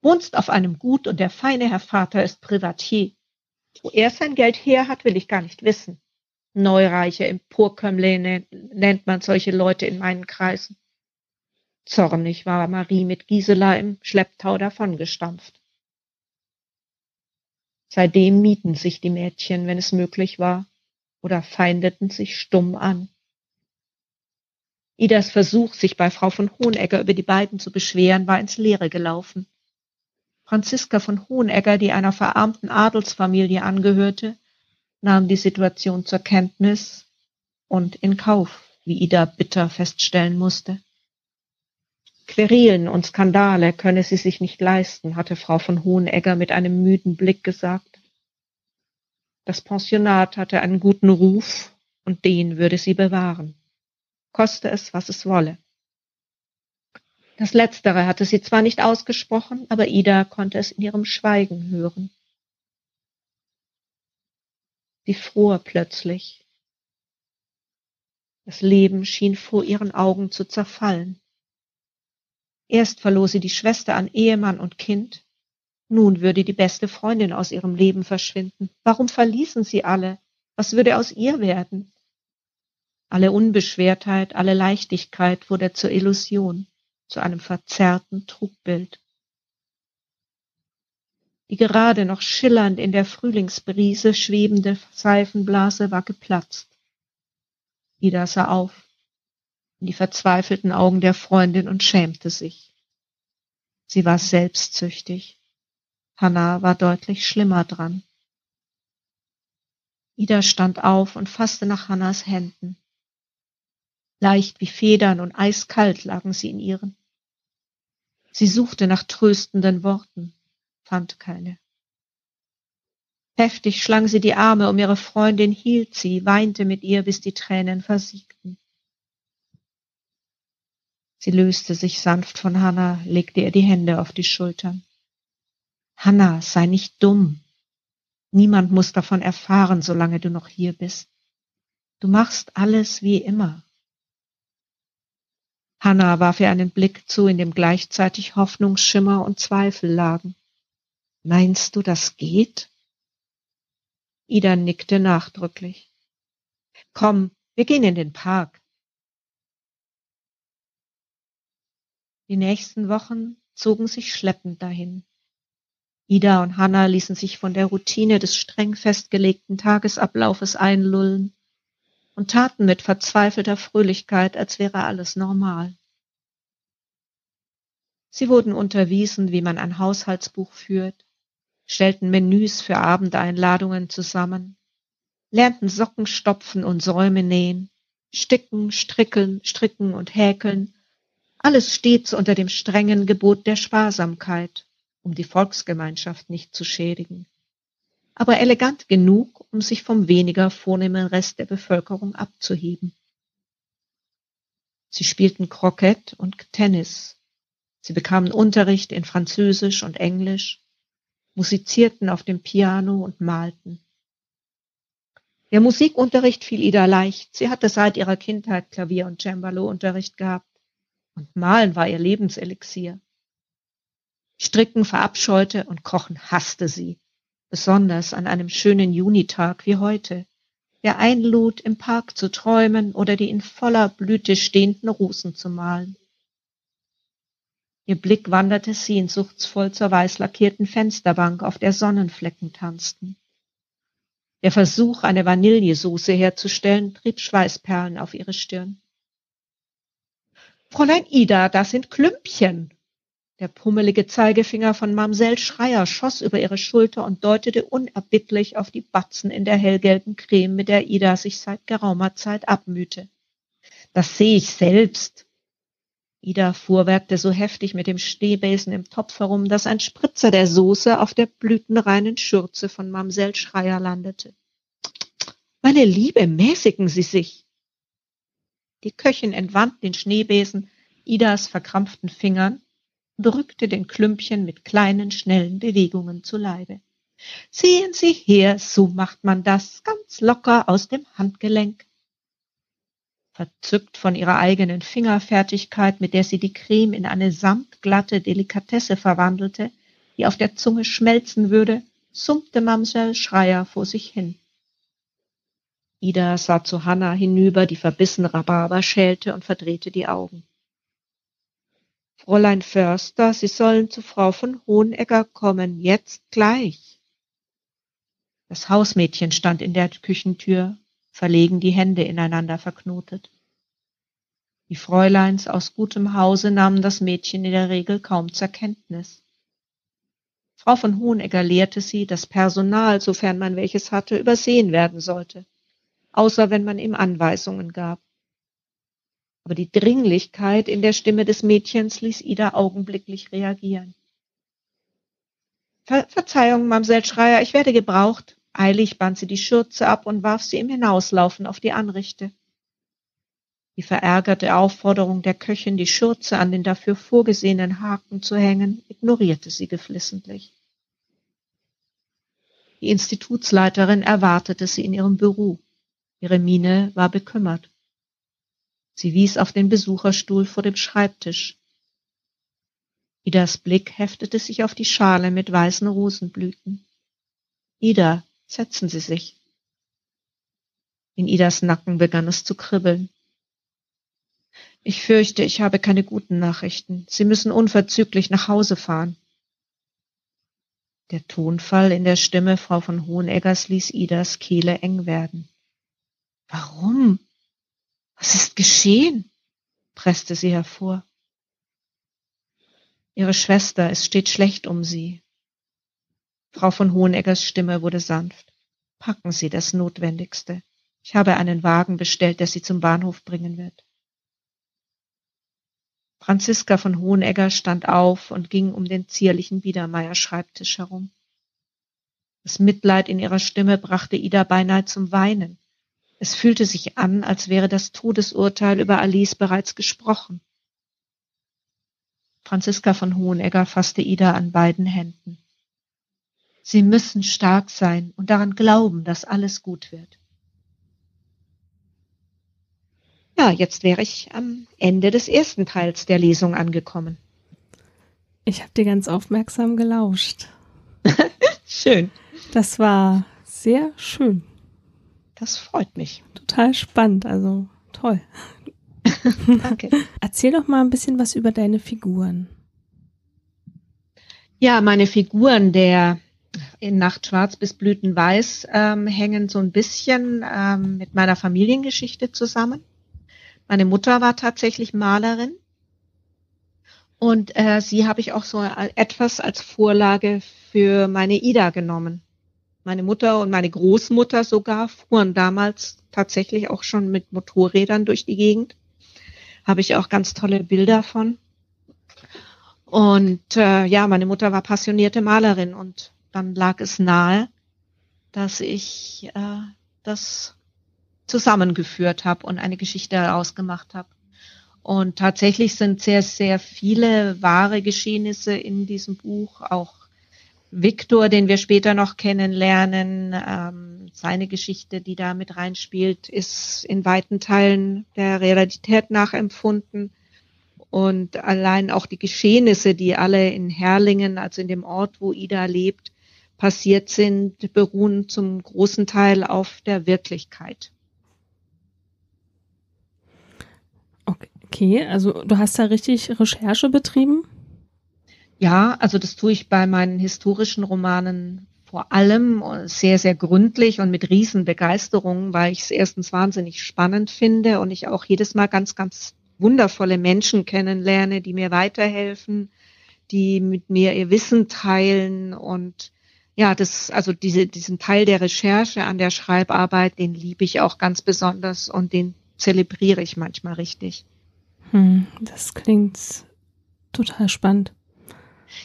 wohnst auf einem Gut und der feine Herr Vater ist Privatier. Wo er sein Geld her hat, will ich gar nicht wissen. Neureiche Emporkömmle nennt man solche Leute in meinen Kreisen. Zornig war Marie mit Gisela im Schlepptau davongestampft. Seitdem mieten sich die Mädchen, wenn es möglich war, oder feindeten sich stumm an. Idas Versuch, sich bei Frau von Hohenegger über die beiden zu beschweren, war ins Leere gelaufen. Franziska von Hohenegger, die einer verarmten Adelsfamilie angehörte, nahm die Situation zur Kenntnis und in Kauf, wie Ida bitter feststellen musste. Querelen und Skandale könne sie sich nicht leisten, hatte Frau von Hohenegger mit einem müden Blick gesagt. Das Pensionat hatte einen guten Ruf und den würde sie bewahren, koste es, was es wolle. Das Letztere hatte sie zwar nicht ausgesprochen, aber Ida konnte es in ihrem Schweigen hören. Sie fror plötzlich. Das Leben schien vor ihren Augen zu zerfallen. Erst verlor sie die Schwester an Ehemann und Kind, nun würde die beste Freundin aus ihrem Leben verschwinden. Warum verließen sie alle? Was würde aus ihr werden? Alle Unbeschwertheit, alle Leichtigkeit wurde zur Illusion, zu einem verzerrten Trugbild. Die gerade noch schillernd in der Frühlingsbrise schwebende Seifenblase war geplatzt. Ida sah auf in die verzweifelten Augen der Freundin und schämte sich. Sie war selbstsüchtig. Hanna war deutlich schlimmer dran. Ida stand auf und fasste nach Hannas Händen. Leicht wie Federn und eiskalt lagen sie in ihren. Sie suchte nach tröstenden Worten, fand keine. Heftig schlang sie die Arme um ihre Freundin, hielt sie, weinte mit ihr, bis die Tränen versiegten. Sie löste sich sanft von Hanna, legte ihr die Hände auf die Schultern. Hanna, sei nicht dumm. Niemand muss davon erfahren, solange du noch hier bist. Du machst alles wie immer. Hanna warf ihr einen Blick zu, in dem gleichzeitig Hoffnungsschimmer und Zweifel lagen. Meinst du, das geht? Ida nickte nachdrücklich. Komm, wir gehen in den Park. Die nächsten Wochen zogen sich schleppend dahin. Ida und Hanna ließen sich von der Routine des streng festgelegten Tagesablaufes einlullen und taten mit verzweifelter Fröhlichkeit, als wäre alles normal. Sie wurden unterwiesen, wie man ein Haushaltsbuch führt, stellten Menüs für Abendeinladungen zusammen, lernten Socken stopfen und Säume nähen, sticken, strickeln, stricken und häkeln, alles stets unter dem strengen Gebot der Sparsamkeit um die Volksgemeinschaft nicht zu schädigen, aber elegant genug, um sich vom weniger vornehmen Rest der Bevölkerung abzuheben. Sie spielten Kroket und Tennis. Sie bekamen Unterricht in Französisch und Englisch, musizierten auf dem Piano und malten. Der Musikunterricht fiel Ida leicht. Sie hatte seit ihrer Kindheit Klavier- und Cembalo-Unterricht gehabt. Und Malen war ihr Lebenselixier. Stricken verabscheute und Kochen hasste sie, besonders an einem schönen Junitag wie heute, der einlud, im Park zu träumen oder die in voller Blüte stehenden Rosen zu malen. Ihr Blick wanderte sehnsuchtsvoll zur weiß lackierten Fensterbank, auf der Sonnenflecken tanzten. Der Versuch, eine Vanillesoße herzustellen, trieb Schweißperlen auf ihre Stirn. Fräulein Ida, das sind Klümpchen, der pummelige Zeigefinger von Mamsell Schreier schoss über ihre Schulter und deutete unerbittlich auf die Batzen in der hellgelben Creme, mit der Ida sich seit geraumer Zeit abmühte. Das sehe ich selbst. Ida fuhrwerkte so heftig mit dem Stehbesen im Topf herum, dass ein Spritzer der Soße auf der blütenreinen Schürze von Mamsell Schreier landete. Meine Liebe, mäßigen Sie sich! Die Köchin entwand den Schneebesen Idas verkrampften Fingern drückte den Klümpchen mit kleinen, schnellen Bewegungen zu Leibe. Sehen Sie her, so macht man das ganz locker aus dem Handgelenk. Verzückt von ihrer eigenen Fingerfertigkeit, mit der sie die Creme in eine samtglatte Delikatesse verwandelte, die auf der Zunge schmelzen würde, summte Mamsell Schreier vor sich hin. Ida sah zu Hanna hinüber, die verbissen Rhabarber schälte und verdrehte die Augen. Fräulein Förster, Sie sollen zu Frau von Hohenegger kommen, jetzt gleich. Das Hausmädchen stand in der Küchentür, verlegen die Hände ineinander verknotet. Die Fräuleins aus gutem Hause nahmen das Mädchen in der Regel kaum zur Kenntnis. Frau von Hohenegger lehrte sie, dass Personal, sofern man welches hatte, übersehen werden sollte, außer wenn man ihm Anweisungen gab aber die Dringlichkeit in der Stimme des Mädchens ließ Ida augenblicklich reagieren. Ver Verzeihung, Mamsell Schreier, ich werde gebraucht. Eilig band sie die Schürze ab und warf sie im Hinauslaufen auf die Anrichte. Die verärgerte Aufforderung der Köchin, die Schürze an den dafür vorgesehenen Haken zu hängen, ignorierte sie geflissentlich. Die Institutsleiterin erwartete sie in ihrem Büro. Ihre Miene war bekümmert. Sie wies auf den Besucherstuhl vor dem Schreibtisch. Idas Blick heftete sich auf die Schale mit weißen Rosenblüten. Ida, setzen Sie sich. In Idas Nacken begann es zu kribbeln. Ich fürchte, ich habe keine guten Nachrichten. Sie müssen unverzüglich nach Hause fahren. Der Tonfall in der Stimme Frau von Hoheneggers ließ Idas Kehle eng werden. Warum? Was ist geschehen? presste sie hervor. Ihre Schwester, es steht schlecht um sie. Frau von Hoheneggers Stimme wurde sanft. Packen Sie das Notwendigste. Ich habe einen Wagen bestellt, der Sie zum Bahnhof bringen wird. Franziska von Hohenegger stand auf und ging um den zierlichen Biedermeier-Schreibtisch herum. Das Mitleid in ihrer Stimme brachte Ida beinahe zum Weinen. Es fühlte sich an, als wäre das Todesurteil über Alice bereits gesprochen. Franziska von Hohenegger fasste Ida an beiden Händen. Sie müssen stark sein und daran glauben, dass alles gut wird. Ja, jetzt wäre ich am Ende des ersten Teils der Lesung angekommen. Ich habe dir ganz aufmerksam gelauscht. schön. Das war sehr schön. Das freut mich. Total spannend, also toll. Danke. Erzähl doch mal ein bisschen was über deine Figuren. Ja, meine Figuren der in Nacht Schwarz bis Blütenweiß ähm, hängen so ein bisschen ähm, mit meiner Familiengeschichte zusammen. Meine Mutter war tatsächlich Malerin und äh, sie habe ich auch so etwas als Vorlage für meine Ida genommen. Meine Mutter und meine Großmutter sogar fuhren damals tatsächlich auch schon mit Motorrädern durch die Gegend. Habe ich auch ganz tolle Bilder von. Und äh, ja, meine Mutter war passionierte Malerin und dann lag es nahe, dass ich äh, das zusammengeführt habe und eine Geschichte daraus habe. Und tatsächlich sind sehr, sehr viele wahre Geschehnisse in diesem Buch. Auch Viktor, den wir später noch kennenlernen, ähm, seine Geschichte, die da mit reinspielt, ist in weiten Teilen der Realität nachempfunden. Und allein auch die Geschehnisse, die alle in Herrlingen, also in dem Ort, wo Ida lebt, passiert sind, beruhen zum großen Teil auf der Wirklichkeit. Okay, also du hast da richtig Recherche betrieben? Ja, also das tue ich bei meinen historischen Romanen vor allem sehr, sehr gründlich und mit Riesenbegeisterung, weil ich es erstens wahnsinnig spannend finde und ich auch jedes Mal ganz, ganz wundervolle Menschen kennenlerne, die mir weiterhelfen, die mit mir ihr Wissen teilen und ja, das, also diese, diesen Teil der Recherche an der Schreibarbeit, den liebe ich auch ganz besonders und den zelebriere ich manchmal richtig. Hm, das klingt total spannend.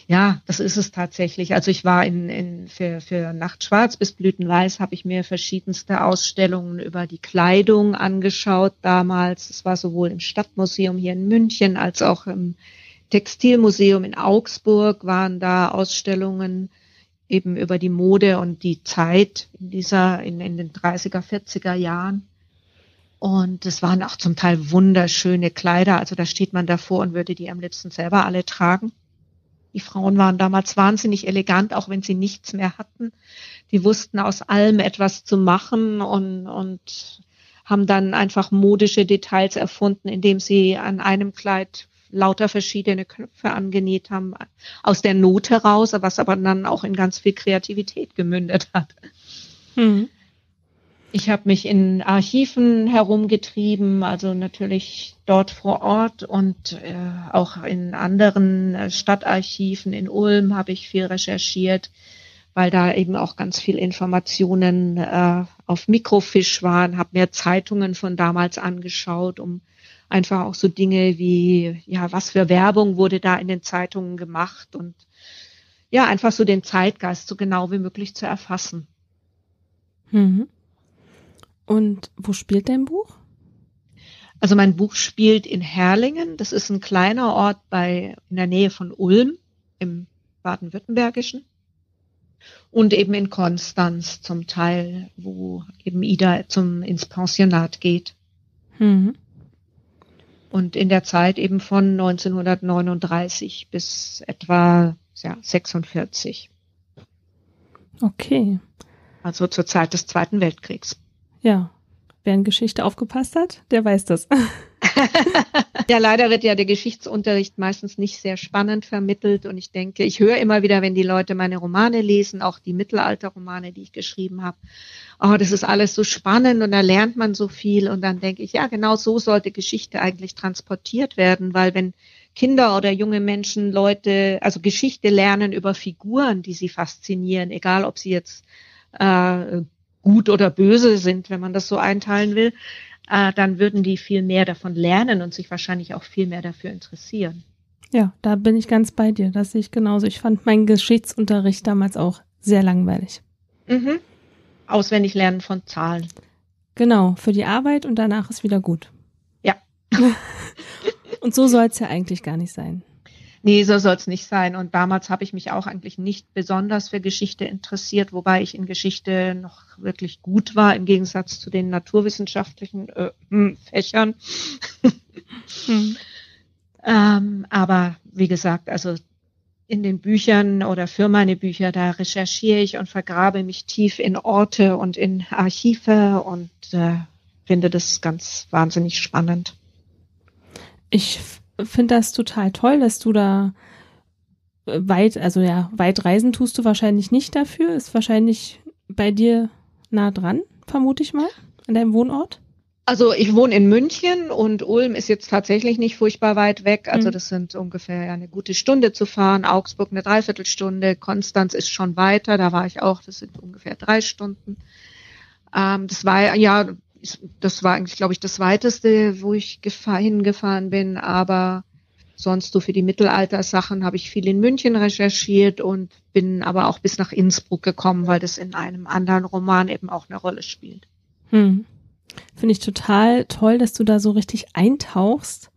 Ja, das ist es tatsächlich. Also ich war in, in für, für Nacht Schwarz bis Blütenweiß habe ich mir verschiedenste Ausstellungen über die Kleidung angeschaut damals. Es war sowohl im Stadtmuseum hier in München als auch im Textilmuseum in Augsburg waren da Ausstellungen eben über die Mode und die Zeit in dieser, in, in den 30er, 40er Jahren. Und es waren auch zum Teil wunderschöne Kleider. Also da steht man davor und würde die am liebsten selber alle tragen. Die Frauen waren damals wahnsinnig elegant, auch wenn sie nichts mehr hatten. Die wussten aus allem etwas zu machen und, und haben dann einfach modische Details erfunden, indem sie an einem Kleid lauter verschiedene Knöpfe angenäht haben, aus der Not heraus, was aber dann auch in ganz viel Kreativität gemündet hat. Mhm. Ich habe mich in Archiven herumgetrieben, also natürlich dort vor Ort und äh, auch in anderen äh, Stadtarchiven in Ulm habe ich viel recherchiert, weil da eben auch ganz viel Informationen äh, auf Mikrofisch waren, habe mir Zeitungen von damals angeschaut, um einfach auch so Dinge wie, ja, was für Werbung wurde da in den Zeitungen gemacht und ja, einfach so den Zeitgeist so genau wie möglich zu erfassen. Mhm. Und wo spielt dein Buch? Also mein Buch spielt in Herlingen. Das ist ein kleiner Ort bei, in der Nähe von Ulm im Baden-Württembergischen. Und eben in Konstanz zum Teil, wo eben Ida zum, ins Pensionat geht. Mhm. Und in der Zeit eben von 1939 bis etwa ja, 46. Okay. Also zur Zeit des Zweiten Weltkriegs. Ja. Wer in Geschichte aufgepasst hat, der weiß das. ja, leider wird ja der Geschichtsunterricht meistens nicht sehr spannend vermittelt und ich denke, ich höre immer wieder, wenn die Leute meine Romane lesen, auch die Mittelalterromane, die ich geschrieben habe, oh, das ist alles so spannend und da lernt man so viel und dann denke ich, ja, genau so sollte Geschichte eigentlich transportiert werden, weil wenn Kinder oder junge Menschen Leute, also Geschichte lernen über Figuren, die sie faszinieren, egal ob sie jetzt äh, gut oder böse sind, wenn man das so einteilen will, äh, dann würden die viel mehr davon lernen und sich wahrscheinlich auch viel mehr dafür interessieren. Ja, da bin ich ganz bei dir. Das sehe ich genauso. Ich fand meinen Geschichtsunterricht damals auch sehr langweilig. Mhm. Auswendig lernen von Zahlen. Genau, für die Arbeit und danach ist wieder gut. Ja. und so soll es ja eigentlich gar nicht sein. Nee, so soll es nicht sein. Und damals habe ich mich auch eigentlich nicht besonders für Geschichte interessiert, wobei ich in Geschichte noch wirklich gut war, im Gegensatz zu den naturwissenschaftlichen äh, hm, Fächern. hm. ähm, aber wie gesagt, also in den Büchern oder für meine Bücher, da recherchiere ich und vergrabe mich tief in Orte und in Archive und äh, finde das ganz wahnsinnig spannend. Ich finde das total toll, dass du da äh, weit, also ja, weit reisen tust du wahrscheinlich nicht dafür. Ist wahrscheinlich bei dir nah dran, vermute ich mal, an deinem Wohnort. Also ich wohne in München und Ulm ist jetzt tatsächlich nicht furchtbar weit weg. Also mhm. das sind ungefähr eine gute Stunde zu fahren. Augsburg eine Dreiviertelstunde. Konstanz ist schon weiter. Da war ich auch. Das sind ungefähr drei Stunden. Ähm, das war ja das war eigentlich, glaube ich, das weiteste, wo ich hingefahren bin. Aber sonst so für die Mittelalter-Sachen habe ich viel in München recherchiert und bin aber auch bis nach Innsbruck gekommen, weil das in einem anderen Roman eben auch eine Rolle spielt. Hm. Finde ich total toll, dass du da so richtig eintauchst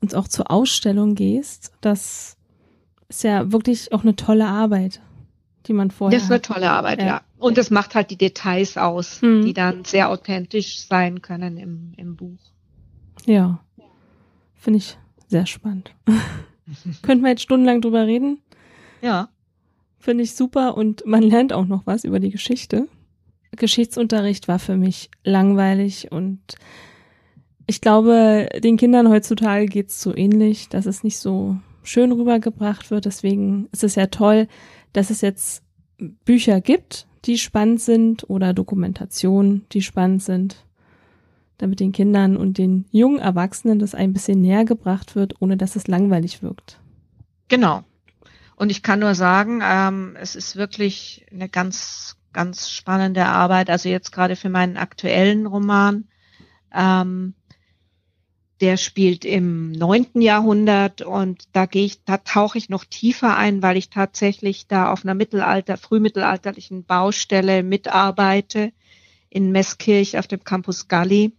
und auch zur Ausstellung gehst. Das ist ja wirklich auch eine tolle Arbeit die man vorher. Das ist eine tolle Arbeit, ja. ja. Und das macht halt die Details aus, hm. die dann sehr authentisch sein können im, im Buch. Ja. Finde ich sehr spannend. Könnten wir jetzt stundenlang drüber reden? Ja. Finde ich super und man lernt auch noch was über die Geschichte. Geschichtsunterricht war für mich langweilig und ich glaube, den Kindern heutzutage geht's so ähnlich, dass es nicht so schön rübergebracht wird. Deswegen ist es ja toll, dass es jetzt Bücher gibt, die spannend sind oder Dokumentationen, die spannend sind, damit den Kindern und den jungen Erwachsenen das ein bisschen näher gebracht wird, ohne dass es langweilig wirkt. Genau. Und ich kann nur sagen, ähm, es ist wirklich eine ganz, ganz spannende Arbeit. Also jetzt gerade für meinen aktuellen Roman. Ähm, der spielt im neunten Jahrhundert und da gehe ich, da tauche ich noch tiefer ein, weil ich tatsächlich da auf einer Mittelalter, frühmittelalterlichen Baustelle mitarbeite in Meßkirch auf dem Campus Galli.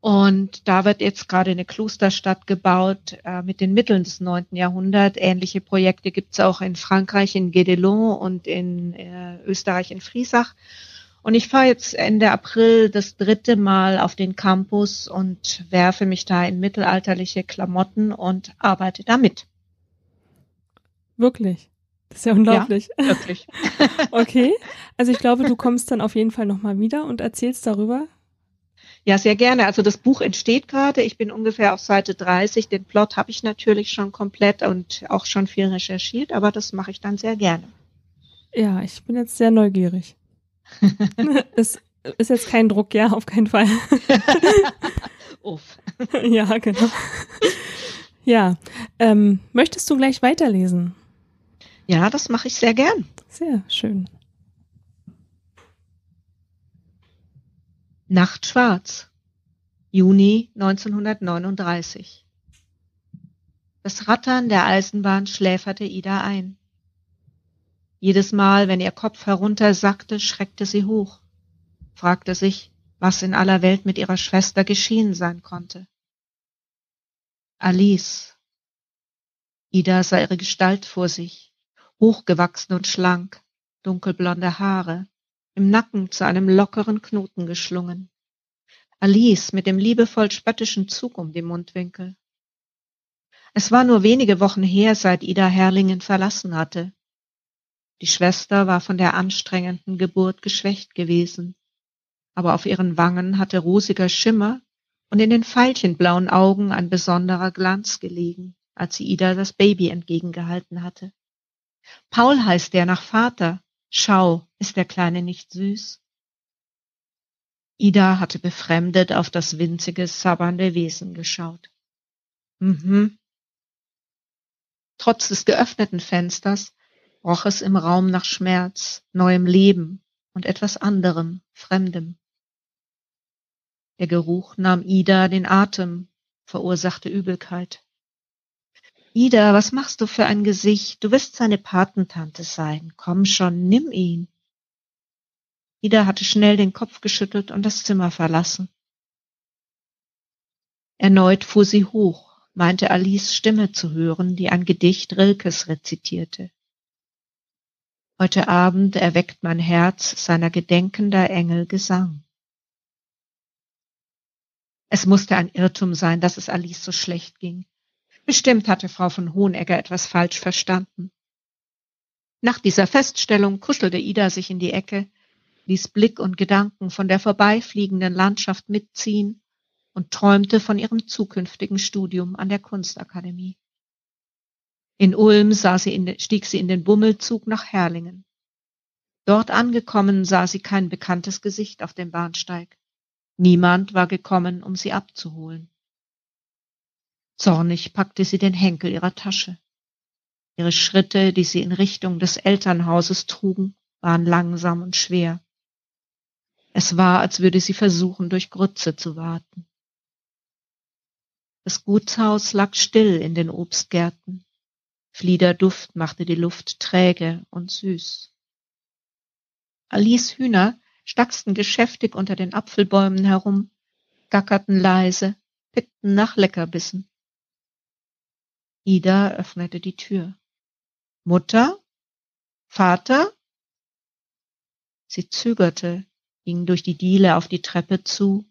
Und da wird jetzt gerade eine Klosterstadt gebaut äh, mit den Mitteln des neunten Jahrhunderts. Ähnliche Projekte gibt es auch in Frankreich, in Guédelon und in äh, Österreich, in Friesach. Und ich fahre jetzt Ende April das dritte Mal auf den Campus und werfe mich da in mittelalterliche Klamotten und arbeite damit. Wirklich? Das ist ja unglaublich. Ja, wirklich. okay. Also ich glaube, du kommst dann auf jeden Fall nochmal wieder und erzählst darüber. Ja, sehr gerne. Also das Buch entsteht gerade. Ich bin ungefähr auf Seite 30. Den Plot habe ich natürlich schon komplett und auch schon viel recherchiert, aber das mache ich dann sehr gerne. Ja, ich bin jetzt sehr neugierig. es ist jetzt kein Druck, ja, auf keinen Fall. Uff. ja, genau. Ja, ähm, möchtest du gleich weiterlesen? Ja, das mache ich sehr gern. Sehr schön. Nachtschwarz, Juni 1939. Das Rattern der Eisenbahn schläferte Ida ein. Jedes Mal, wenn ihr Kopf heruntersackte, schreckte sie hoch, fragte sich, was in aller Welt mit ihrer Schwester geschehen sein konnte. Alice. Ida sah ihre Gestalt vor sich, hochgewachsen und schlank, dunkelblonde Haare, im Nacken zu einem lockeren Knoten geschlungen. Alice mit dem liebevoll spöttischen Zug um die Mundwinkel. Es war nur wenige Wochen her, seit Ida Herrlingen verlassen hatte. Die Schwester war von der anstrengenden Geburt geschwächt gewesen, aber auf ihren Wangen hatte rosiger Schimmer und in den veilchenblauen Augen ein besonderer Glanz gelegen, als sie Ida das Baby entgegengehalten hatte. Paul heißt der nach Vater. Schau, ist der Kleine nicht süß? Ida hatte befremdet auf das winzige, sabbernde Wesen geschaut. Mhm. Trotz des geöffneten Fensters roch es im Raum nach Schmerz, neuem Leben und etwas anderem, Fremdem. Der Geruch nahm Ida den Atem, verursachte Übelkeit. Ida, was machst du für ein Gesicht? Du wirst seine Patentante sein. Komm schon, nimm ihn. Ida hatte schnell den Kopf geschüttelt und das Zimmer verlassen. Erneut fuhr sie hoch, meinte Alice Stimme zu hören, die ein Gedicht Rilkes rezitierte. Heute Abend erweckt mein Herz seiner gedenkender Engel Gesang. Es musste ein Irrtum sein, dass es Alice so schlecht ging. Bestimmt hatte Frau von Hohenegger etwas falsch verstanden. Nach dieser Feststellung kuschelte Ida sich in die Ecke, ließ Blick und Gedanken von der vorbeifliegenden Landschaft mitziehen und träumte von ihrem zukünftigen Studium an der Kunstakademie. In Ulm sie in, stieg sie in den Bummelzug nach Herlingen. Dort angekommen sah sie kein bekanntes Gesicht auf dem Bahnsteig. Niemand war gekommen, um sie abzuholen. Zornig packte sie den Henkel ihrer Tasche. Ihre Schritte, die sie in Richtung des Elternhauses trugen, waren langsam und schwer. Es war, als würde sie versuchen, durch Grütze zu warten. Das Gutshaus lag still in den Obstgärten. Fliederduft machte die Luft träge und süß. Alice Hühner stachsten geschäftig unter den Apfelbäumen herum, gackerten leise, pickten nach Leckerbissen. Ida öffnete die Tür. Mutter? Vater? Sie zögerte, ging durch die Diele auf die Treppe zu,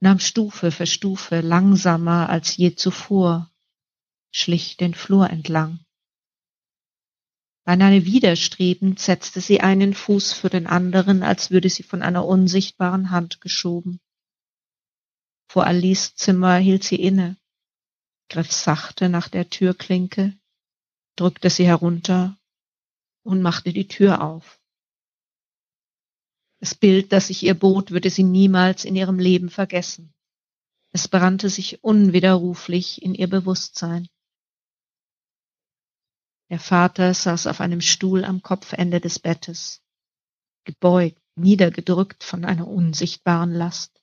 nahm Stufe für Stufe langsamer als je zuvor, schlich den Flur entlang. Beinahe widerstrebend setzte sie einen Fuß für den anderen, als würde sie von einer unsichtbaren Hand geschoben. Vor Alice Zimmer hielt sie inne, griff sachte nach der Türklinke, drückte sie herunter und machte die Tür auf. Das Bild, das sich ihr bot, würde sie niemals in ihrem Leben vergessen. Es brannte sich unwiderruflich in ihr Bewusstsein. Der Vater saß auf einem Stuhl am Kopfende des Bettes, gebeugt, niedergedrückt von einer unsichtbaren Last.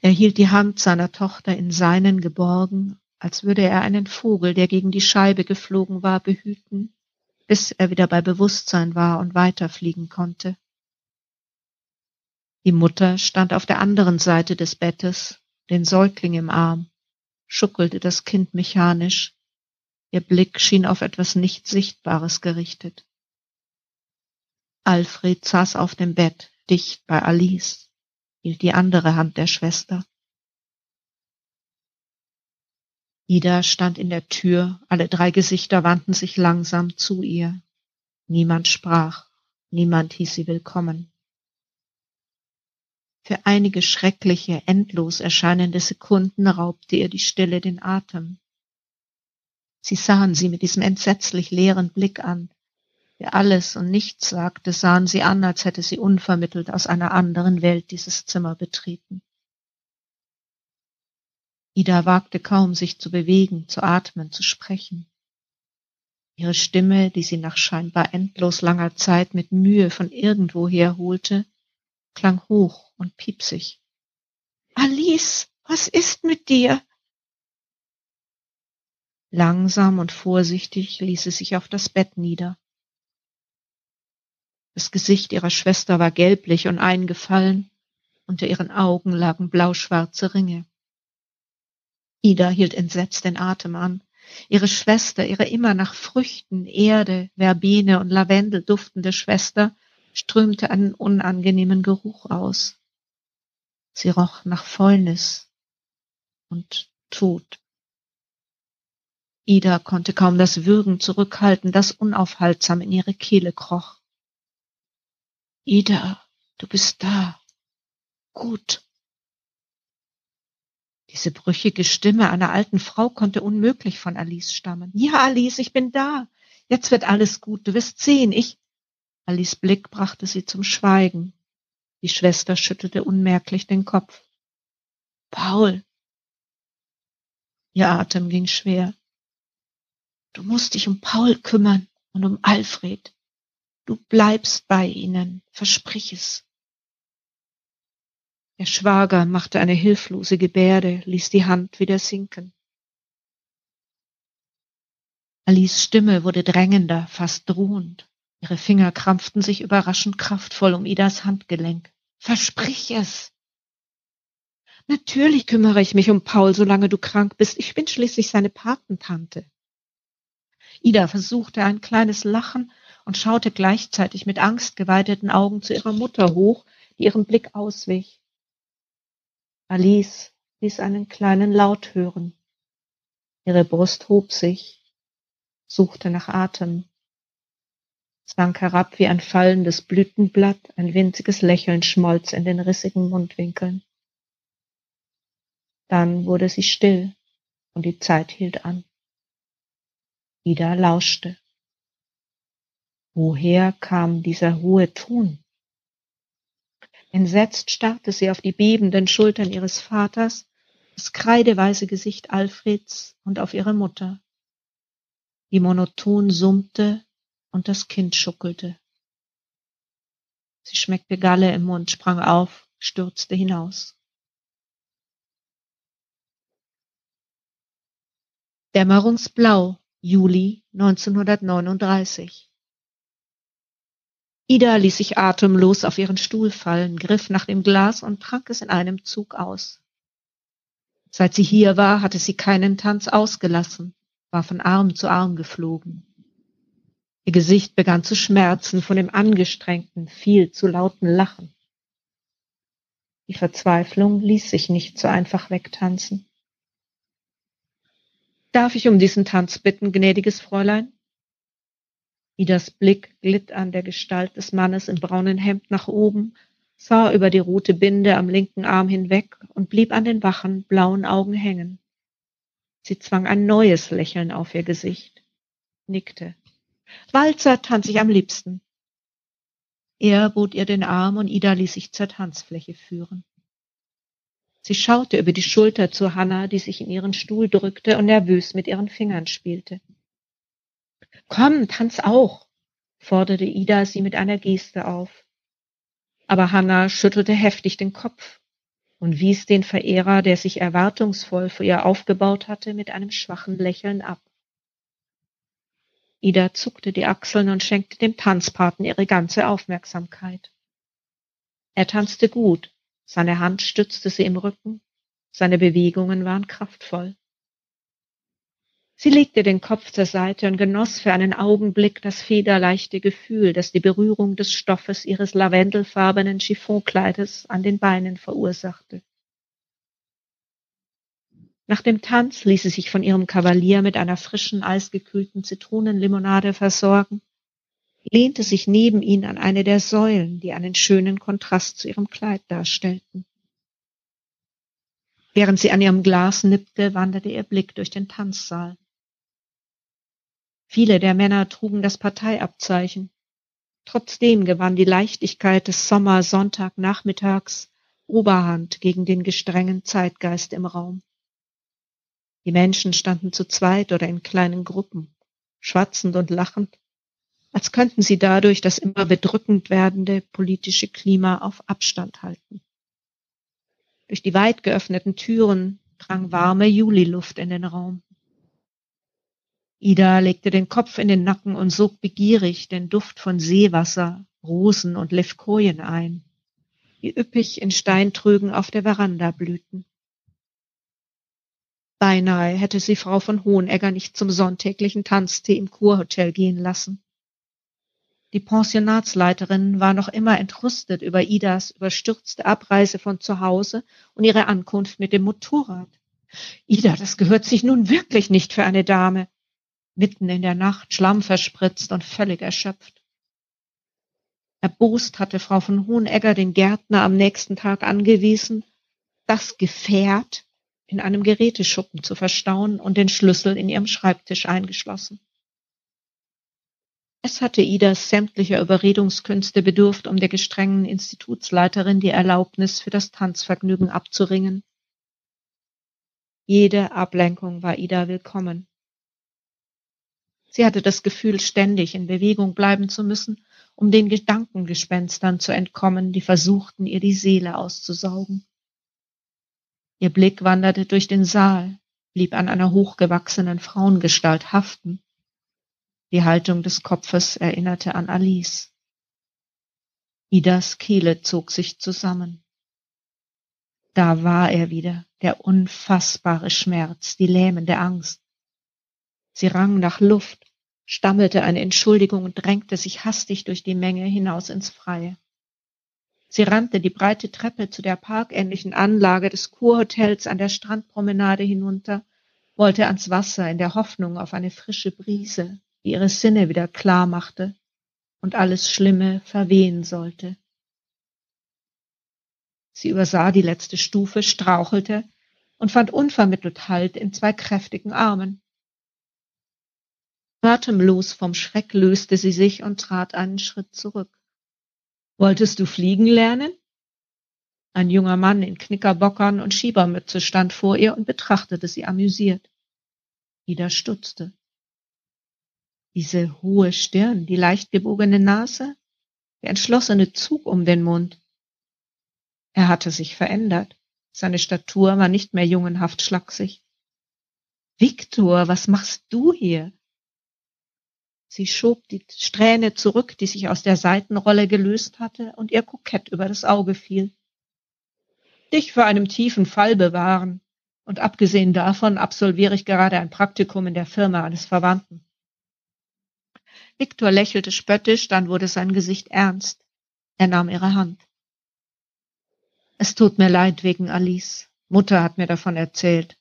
Er hielt die Hand seiner Tochter in seinen geborgen, als würde er einen Vogel, der gegen die Scheibe geflogen war, behüten, bis er wieder bei Bewusstsein war und weiterfliegen konnte. Die Mutter stand auf der anderen Seite des Bettes, den Säugling im Arm, schuckelte das Kind mechanisch, Ihr Blick schien auf etwas nicht Sichtbares gerichtet. Alfred saß auf dem Bett, dicht bei Alice, hielt die andere Hand der Schwester. Ida stand in der Tür, alle drei Gesichter wandten sich langsam zu ihr. Niemand sprach, niemand hieß sie willkommen. Für einige schreckliche, endlos erscheinende Sekunden raubte ihr die Stille den Atem. Sie sahen sie mit diesem entsetzlich leeren Blick an. Wer alles und nichts sagte, sahen sie an, als hätte sie unvermittelt aus einer anderen Welt dieses Zimmer betreten. Ida wagte kaum, sich zu bewegen, zu atmen, zu sprechen. Ihre Stimme, die sie nach scheinbar endlos langer Zeit mit Mühe von irgendwoher holte, klang hoch und piepsig. Alice, was ist mit dir? Langsam und vorsichtig ließ sie sich auf das Bett nieder. Das Gesicht ihrer Schwester war gelblich und eingefallen, unter ihren Augen lagen blauschwarze Ringe. Ida hielt entsetzt den Atem an. Ihre Schwester, ihre immer nach Früchten, Erde, Verbene und Lavendel duftende Schwester, strömte einen unangenehmen Geruch aus. Sie roch nach Fäulnis und Tod. Ida konnte kaum das Würgen zurückhalten, das unaufhaltsam in ihre Kehle kroch. Ida, du bist da. Gut. Diese brüchige Stimme einer alten Frau konnte unmöglich von Alice stammen. Ja, Alice, ich bin da. Jetzt wird alles gut. Du wirst sehen. Ich. Alice Blick brachte sie zum Schweigen. Die Schwester schüttelte unmerklich den Kopf. Paul. Ihr Atem ging schwer. Du musst dich um Paul kümmern und um Alfred. Du bleibst bei ihnen, versprich es. Der Schwager machte eine hilflose Gebärde, ließ die Hand wieder sinken. Alice Stimme wurde drängender, fast drohend. Ihre Finger krampften sich überraschend kraftvoll um Idas Handgelenk. Versprich es! Natürlich kümmere ich mich um Paul, solange du krank bist. Ich bin schließlich seine Patentante. Ida versuchte ein kleines Lachen und schaute gleichzeitig mit angstgeweiteten Augen zu ihrer Mutter hoch, die ihrem Blick auswich. Alice ließ einen kleinen Laut hören. Ihre Brust hob sich, suchte nach Atem, sank herab wie ein fallendes Blütenblatt, ein winziges Lächeln schmolz in den rissigen Mundwinkeln. Dann wurde sie still und die Zeit hielt an. Ida lauschte. Woher kam dieser hohe Ton? Entsetzt starrte sie auf die bebenden Schultern ihres Vaters, das kreideweiße Gesicht Alfreds und auf ihre Mutter. Die monoton summte und das Kind schuckelte. Sie schmeckte Galle im Mund, sprang auf, stürzte hinaus. Dämmerungsblau, Juli 1939 Ida ließ sich atemlos auf ihren Stuhl fallen, griff nach dem Glas und trank es in einem Zug aus. Seit sie hier war, hatte sie keinen Tanz ausgelassen, war von Arm zu Arm geflogen. Ihr Gesicht begann zu schmerzen von dem angestrengten, viel zu lauten Lachen. Die Verzweiflung ließ sich nicht so einfach wegtanzen. Darf ich um diesen Tanz bitten, gnädiges Fräulein? Idas Blick glitt an der Gestalt des Mannes im braunen Hemd nach oben, sah über die rote Binde am linken Arm hinweg und blieb an den wachen, blauen Augen hängen. Sie zwang ein neues Lächeln auf ihr Gesicht, nickte. Walzer tanze ich am liebsten. Er bot ihr den Arm und Ida ließ sich zur Tanzfläche führen. Sie schaute über die Schulter zu Hanna, die sich in ihren Stuhl drückte und nervös mit ihren Fingern spielte. Komm, tanz auch, forderte Ida sie mit einer Geste auf. Aber Hanna schüttelte heftig den Kopf und wies den Verehrer, der sich erwartungsvoll vor ihr aufgebaut hatte, mit einem schwachen Lächeln ab. Ida zuckte die Achseln und schenkte dem Tanzpaten ihre ganze Aufmerksamkeit. Er tanzte gut, seine Hand stützte sie im Rücken, seine Bewegungen waren kraftvoll. Sie legte den Kopf zur Seite und genoss für einen Augenblick das federleichte Gefühl, das die Berührung des Stoffes ihres lavendelfarbenen Chiffonkleides an den Beinen verursachte. Nach dem Tanz ließ sie sich von ihrem Kavalier mit einer frischen, eisgekühlten Zitronenlimonade versorgen, lehnte sich neben ihn an eine der Säulen, die einen schönen Kontrast zu ihrem Kleid darstellten. Während sie an ihrem Glas nippte, wanderte ihr Blick durch den Tanzsaal. Viele der Männer trugen das Parteiabzeichen. Trotzdem gewann die Leichtigkeit des Sommer-Sonntagnachmittags Oberhand gegen den gestrengen Zeitgeist im Raum. Die Menschen standen zu zweit oder in kleinen Gruppen, schwatzend und lachend, als könnten sie dadurch das immer bedrückend werdende politische Klima auf Abstand halten. Durch die weit geöffneten Türen drang warme Juliluft in den Raum. Ida legte den Kopf in den Nacken und sog begierig den Duft von Seewasser, Rosen und Levkojen ein, die üppig in Steintrögen auf der Veranda blühten. Beinahe hätte sie Frau von Hohenegger nicht zum sonntäglichen Tanztee im Kurhotel gehen lassen. Die Pensionatsleiterin war noch immer entrüstet über Idas überstürzte Abreise von zu Hause und ihre Ankunft mit dem Motorrad. Ida, das gehört sich nun wirklich nicht für eine Dame. Mitten in der Nacht, Schlamm verspritzt und völlig erschöpft. Erbost hatte Frau von Hohenegger den Gärtner am nächsten Tag angewiesen, das Gefährt in einem Geräteschuppen zu verstauen und den Schlüssel in ihrem Schreibtisch eingeschlossen. Es hatte Idas sämtlicher Überredungskünste bedurft, um der gestrengen Institutsleiterin die Erlaubnis für das Tanzvergnügen abzuringen. Jede Ablenkung war Ida willkommen. Sie hatte das Gefühl, ständig in Bewegung bleiben zu müssen, um den Gedankengespenstern zu entkommen, die versuchten, ihr die Seele auszusaugen. Ihr Blick wanderte durch den Saal, blieb an einer hochgewachsenen Frauengestalt haften. Die Haltung des Kopfes erinnerte an Alice. Idas Kehle zog sich zusammen. Da war er wieder, der unfassbare Schmerz, die lähmende Angst. Sie rang nach Luft, stammelte eine Entschuldigung und drängte sich hastig durch die Menge hinaus ins Freie. Sie rannte die breite Treppe zu der parkähnlichen Anlage des Kurhotels an der Strandpromenade hinunter, wollte ans Wasser in der Hoffnung auf eine frische Brise, die ihre Sinne wieder klar machte und alles Schlimme verwehen sollte. Sie übersah die letzte Stufe, strauchelte und fand unvermittelt Halt in zwei kräftigen Armen. Atemlos vom Schreck löste sie sich und trat einen Schritt zurück. Wolltest du fliegen lernen? Ein junger Mann in Knickerbockern und Schiebermütze stand vor ihr und betrachtete sie amüsiert. Ida stutzte. Diese hohe Stirn, die leicht gebogene Nase, der entschlossene Zug um den Mund. Er hatte sich verändert. Seine Statur war nicht mehr jungenhaft schlaksig. Viktor, was machst du hier? Sie schob die Strähne zurück, die sich aus der Seitenrolle gelöst hatte und ihr kokett über das Auge fiel. Dich vor einem tiefen Fall bewahren. Und abgesehen davon absolviere ich gerade ein Praktikum in der Firma eines Verwandten. Viktor lächelte spöttisch, dann wurde sein Gesicht ernst. Er nahm ihre Hand. Es tut mir leid wegen Alice. Mutter hat mir davon erzählt.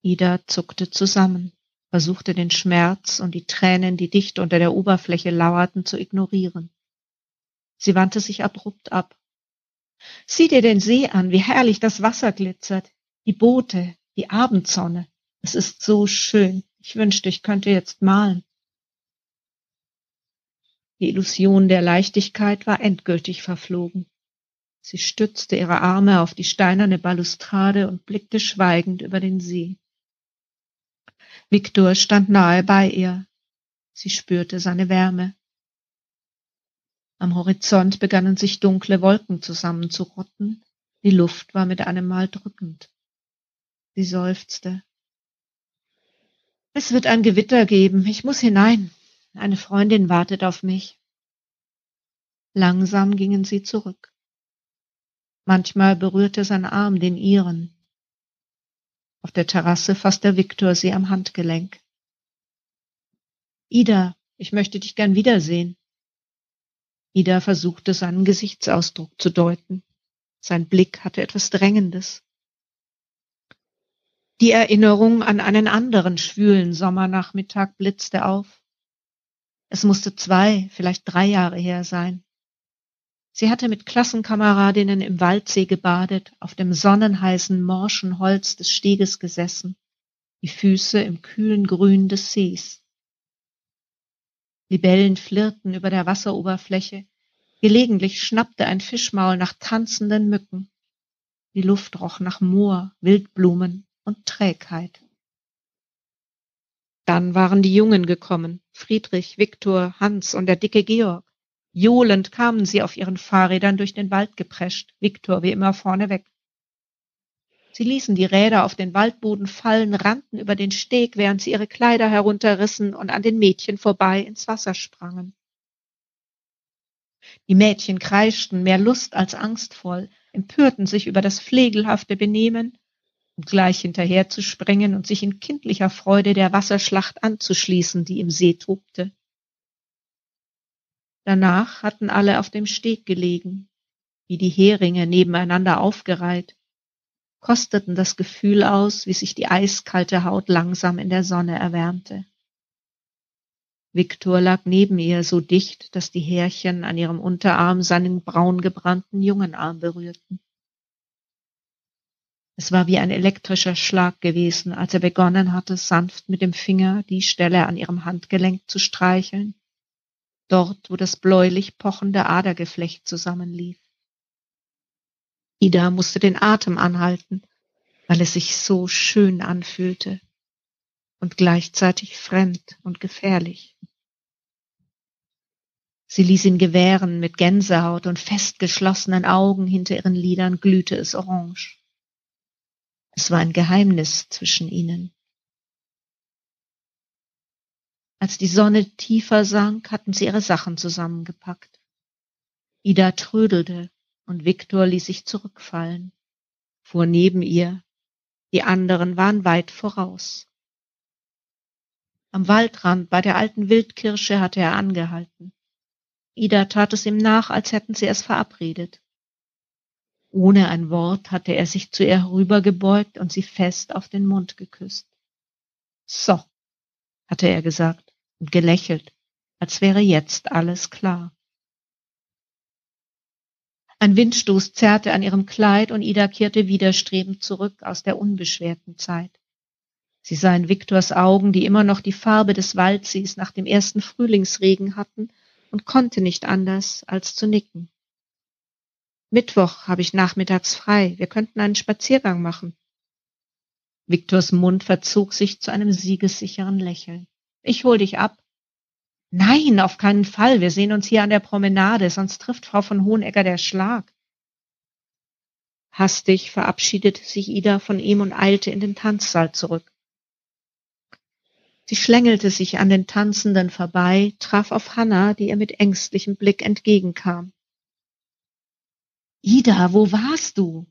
Ida zuckte zusammen versuchte den Schmerz und die Tränen, die dicht unter der Oberfläche lauerten, zu ignorieren. Sie wandte sich abrupt ab. Sieh dir den See an, wie herrlich das Wasser glitzert, die Boote, die Abendsonne. Es ist so schön. Ich wünschte, ich könnte jetzt malen. Die Illusion der Leichtigkeit war endgültig verflogen. Sie stützte ihre Arme auf die steinerne Balustrade und blickte schweigend über den See. Viktor stand nahe bei ihr. Sie spürte seine Wärme. Am Horizont begannen sich dunkle Wolken zusammenzurotten. Die Luft war mit einem Mal drückend. Sie seufzte. Es wird ein Gewitter geben. Ich muss hinein. Eine Freundin wartet auf mich. Langsam gingen sie zurück. Manchmal berührte sein Arm den ihren. Auf der Terrasse fasste Viktor sie am Handgelenk. Ida, ich möchte dich gern wiedersehen. Ida versuchte seinen Gesichtsausdruck zu deuten. Sein Blick hatte etwas Drängendes. Die Erinnerung an einen anderen schwülen Sommernachmittag blitzte auf. Es musste zwei, vielleicht drei Jahre her sein. Sie hatte mit Klassenkameradinnen im Waldsee gebadet, auf dem sonnenheißen, morschen Holz des Steges gesessen, die Füße im kühlen Grün des Sees. Libellen flirrten über der Wasseroberfläche, gelegentlich schnappte ein Fischmaul nach tanzenden Mücken. Die Luft roch nach Moor, Wildblumen und Trägheit. Dann waren die Jungen gekommen, Friedrich, Viktor, Hans und der dicke Georg. Johlend kamen sie auf ihren Fahrrädern durch den Wald geprescht, Viktor wie immer vorneweg. Sie ließen die Räder auf den Waldboden fallen, rannten über den Steg, während sie ihre Kleider herunterrissen und an den Mädchen vorbei ins Wasser sprangen. Die Mädchen kreischten mehr Lust als angstvoll, empörten sich über das pflegelhafte Benehmen um gleich hinterher zu springen und sich in kindlicher Freude der Wasserschlacht anzuschließen, die im See tobte. Danach hatten alle auf dem Steg gelegen, wie die Heringe nebeneinander aufgereiht, kosteten das Gefühl aus, wie sich die eiskalte Haut langsam in der Sonne erwärmte. Viktor lag neben ihr so dicht, dass die Härchen an ihrem Unterarm seinen braun gebrannten Jungenarm berührten. Es war wie ein elektrischer Schlag gewesen, als er begonnen hatte, sanft mit dem Finger die Stelle an ihrem Handgelenk zu streicheln, dort, wo das bläulich pochende Adergeflecht zusammenlief. Ida musste den Atem anhalten, weil es sich so schön anfühlte und gleichzeitig fremd und gefährlich. Sie ließ ihn gewähren mit Gänsehaut und fest geschlossenen Augen hinter ihren Lidern glühte es orange. Es war ein Geheimnis zwischen ihnen. Als die Sonne tiefer sank, hatten sie ihre Sachen zusammengepackt. Ida trödelte und Viktor ließ sich zurückfallen, fuhr neben ihr, die anderen waren weit voraus. Am Waldrand bei der alten Wildkirsche hatte er angehalten. Ida tat es ihm nach, als hätten sie es verabredet. Ohne ein Wort hatte er sich zu ihr herübergebeugt und sie fest auf den Mund geküsst. So, hatte er gesagt und gelächelt, als wäre jetzt alles klar. Ein Windstoß zerrte an ihrem Kleid und Ida kehrte widerstrebend zurück aus der unbeschwerten Zeit. Sie sah in Viktors Augen, die immer noch die Farbe des Waldsees nach dem ersten Frühlingsregen hatten, und konnte nicht anders, als zu nicken. Mittwoch habe ich nachmittags frei. Wir könnten einen Spaziergang machen. Viktors Mund verzog sich zu einem siegessicheren Lächeln. Ich hol dich ab. Nein, auf keinen Fall. Wir sehen uns hier an der Promenade, sonst trifft Frau von Hohenegger der Schlag. Hastig verabschiedete sich Ida von ihm und eilte in den Tanzsaal zurück. Sie schlängelte sich an den Tanzenden vorbei, traf auf Hanna, die ihr mit ängstlichem Blick entgegenkam. Ida, wo warst du?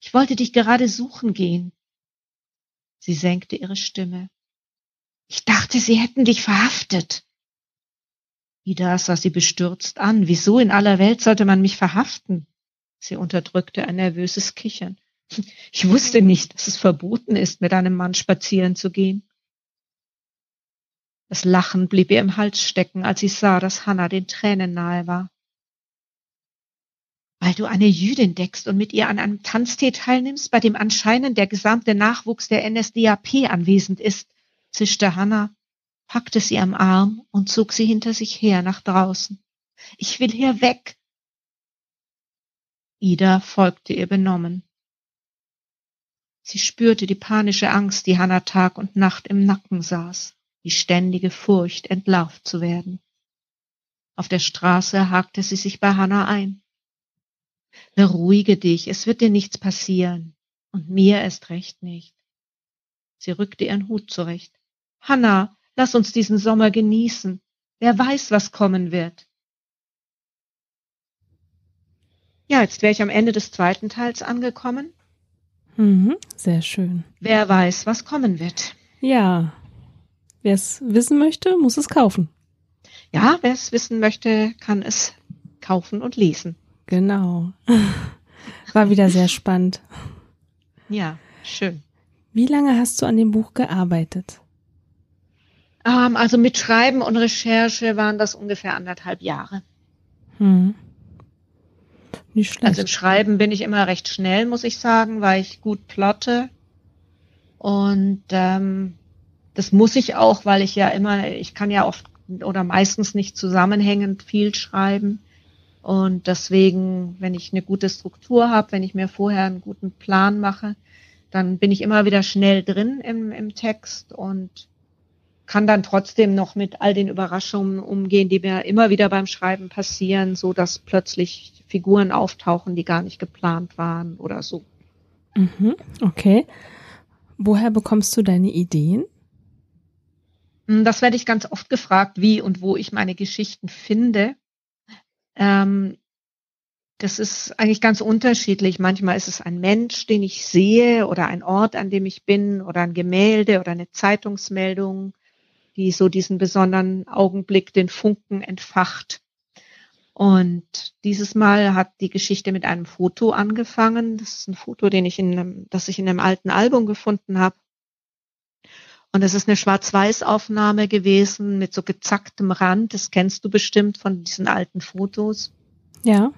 Ich wollte dich gerade suchen gehen. Sie senkte ihre Stimme. Ich dachte, sie hätten dich verhaftet. Ida sah sie bestürzt an. Wieso in aller Welt sollte man mich verhaften? Sie unterdrückte ein nervöses Kichern. Ich wusste nicht, dass es verboten ist, mit einem Mann spazieren zu gehen. Das Lachen blieb ihr im Hals stecken, als sie sah, dass Hanna den Tränen nahe war. Weil du eine Jüdin deckst und mit ihr an einem Tanztee teilnimmst, bei dem anscheinend der gesamte Nachwuchs der NSDAP anwesend ist, zischte Hanna packte sie am Arm und zog sie hinter sich her nach draußen. Ich will hier weg. Ida folgte ihr benommen. Sie spürte die panische Angst, die Hanna Tag und Nacht im Nacken saß, die ständige Furcht, entlarvt zu werden. Auf der Straße hakte sie sich bei Hanna ein. Beruhige dich, es wird dir nichts passieren. Und mir erst recht nicht. Sie rückte ihren Hut zurecht. Hanna, Lass uns diesen Sommer genießen. Wer weiß, was kommen wird. Ja, jetzt wäre ich am Ende des zweiten Teils angekommen. Mhm, sehr schön. Wer weiß, was kommen wird. Ja, wer es wissen möchte, muss es kaufen. Ja, wer es wissen möchte, kann es kaufen und lesen. Genau. War wieder sehr spannend. Ja, schön. Wie lange hast du an dem Buch gearbeitet? Ähm, also mit Schreiben und Recherche waren das ungefähr anderthalb Jahre. Hm. Nicht schlecht. Also im Schreiben bin ich immer recht schnell, muss ich sagen, weil ich gut plotte. Und ähm, das muss ich auch, weil ich ja immer, ich kann ja oft oder meistens nicht zusammenhängend viel schreiben. Und deswegen, wenn ich eine gute Struktur habe, wenn ich mir vorher einen guten Plan mache, dann bin ich immer wieder schnell drin im, im Text und kann dann trotzdem noch mit all den Überraschungen umgehen, die mir immer wieder beim Schreiben passieren, so dass plötzlich Figuren auftauchen, die gar nicht geplant waren oder so. Mhm, okay. Woher bekommst du deine Ideen? Hm, das werde ich ganz oft gefragt, wie und wo ich meine Geschichten finde. Ähm, Das ist eigentlich ganz unterschiedlich. Manchmal ist es ein Mensch, den ich sehe oder ein Ort, an dem ich bin oder ein Gemälde oder eine Zeitungsmeldung, die so diesen besonderen Augenblick, den Funken entfacht. Und dieses Mal hat die Geschichte mit einem Foto angefangen. Das ist ein Foto, den ich in einem, das ich in einem alten Album gefunden habe. Und es ist eine Schwarz-Weiß-Aufnahme gewesen mit so gezacktem Rand. Das kennst du bestimmt von diesen alten Fotos. Ja.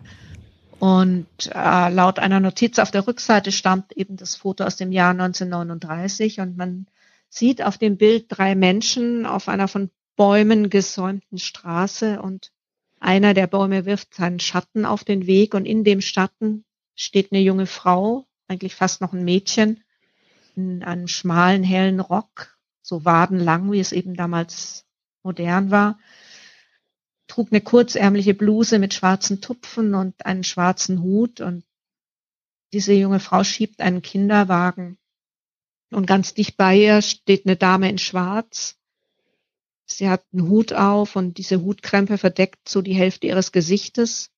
Und äh, laut einer Notiz auf der Rückseite stammt eben das Foto aus dem Jahr 1939 und man sieht auf dem Bild drei Menschen auf einer von Bäumen gesäumten Straße und einer der Bäume wirft seinen Schatten auf den Weg und in dem Schatten steht eine junge Frau, eigentlich fast noch ein Mädchen, in einem schmalen, hellen Rock, so wadenlang, wie es eben damals modern war, trug eine kurzärmliche Bluse mit schwarzen Tupfen und einen schwarzen Hut und diese junge Frau schiebt einen Kinderwagen. Und ganz dicht bei ihr steht eine Dame in Schwarz. Sie hat einen Hut auf und diese Hutkrempe verdeckt so die Hälfte ihres Gesichtes.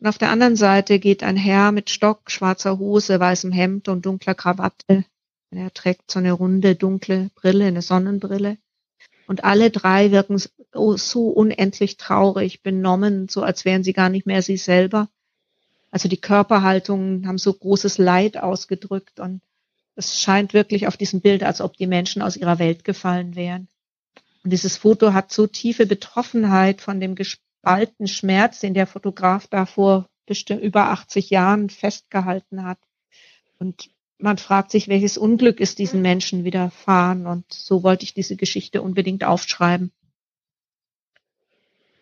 Und auf der anderen Seite geht ein Herr mit Stock, schwarzer Hose, weißem Hemd und dunkler Krawatte. Er trägt so eine runde, dunkle Brille, eine Sonnenbrille. Und alle drei wirken so unendlich traurig, benommen, so als wären sie gar nicht mehr sie selber. Also die Körperhaltungen haben so großes Leid ausgedrückt und es scheint wirklich auf diesem Bild, als ob die Menschen aus ihrer Welt gefallen wären. Und dieses Foto hat so tiefe Betroffenheit von dem gespaltenen Schmerz, den der Fotograf da vor bestimmt über 80 Jahren festgehalten hat. Und man fragt sich, welches Unglück ist diesen Menschen widerfahren. Und so wollte ich diese Geschichte unbedingt aufschreiben.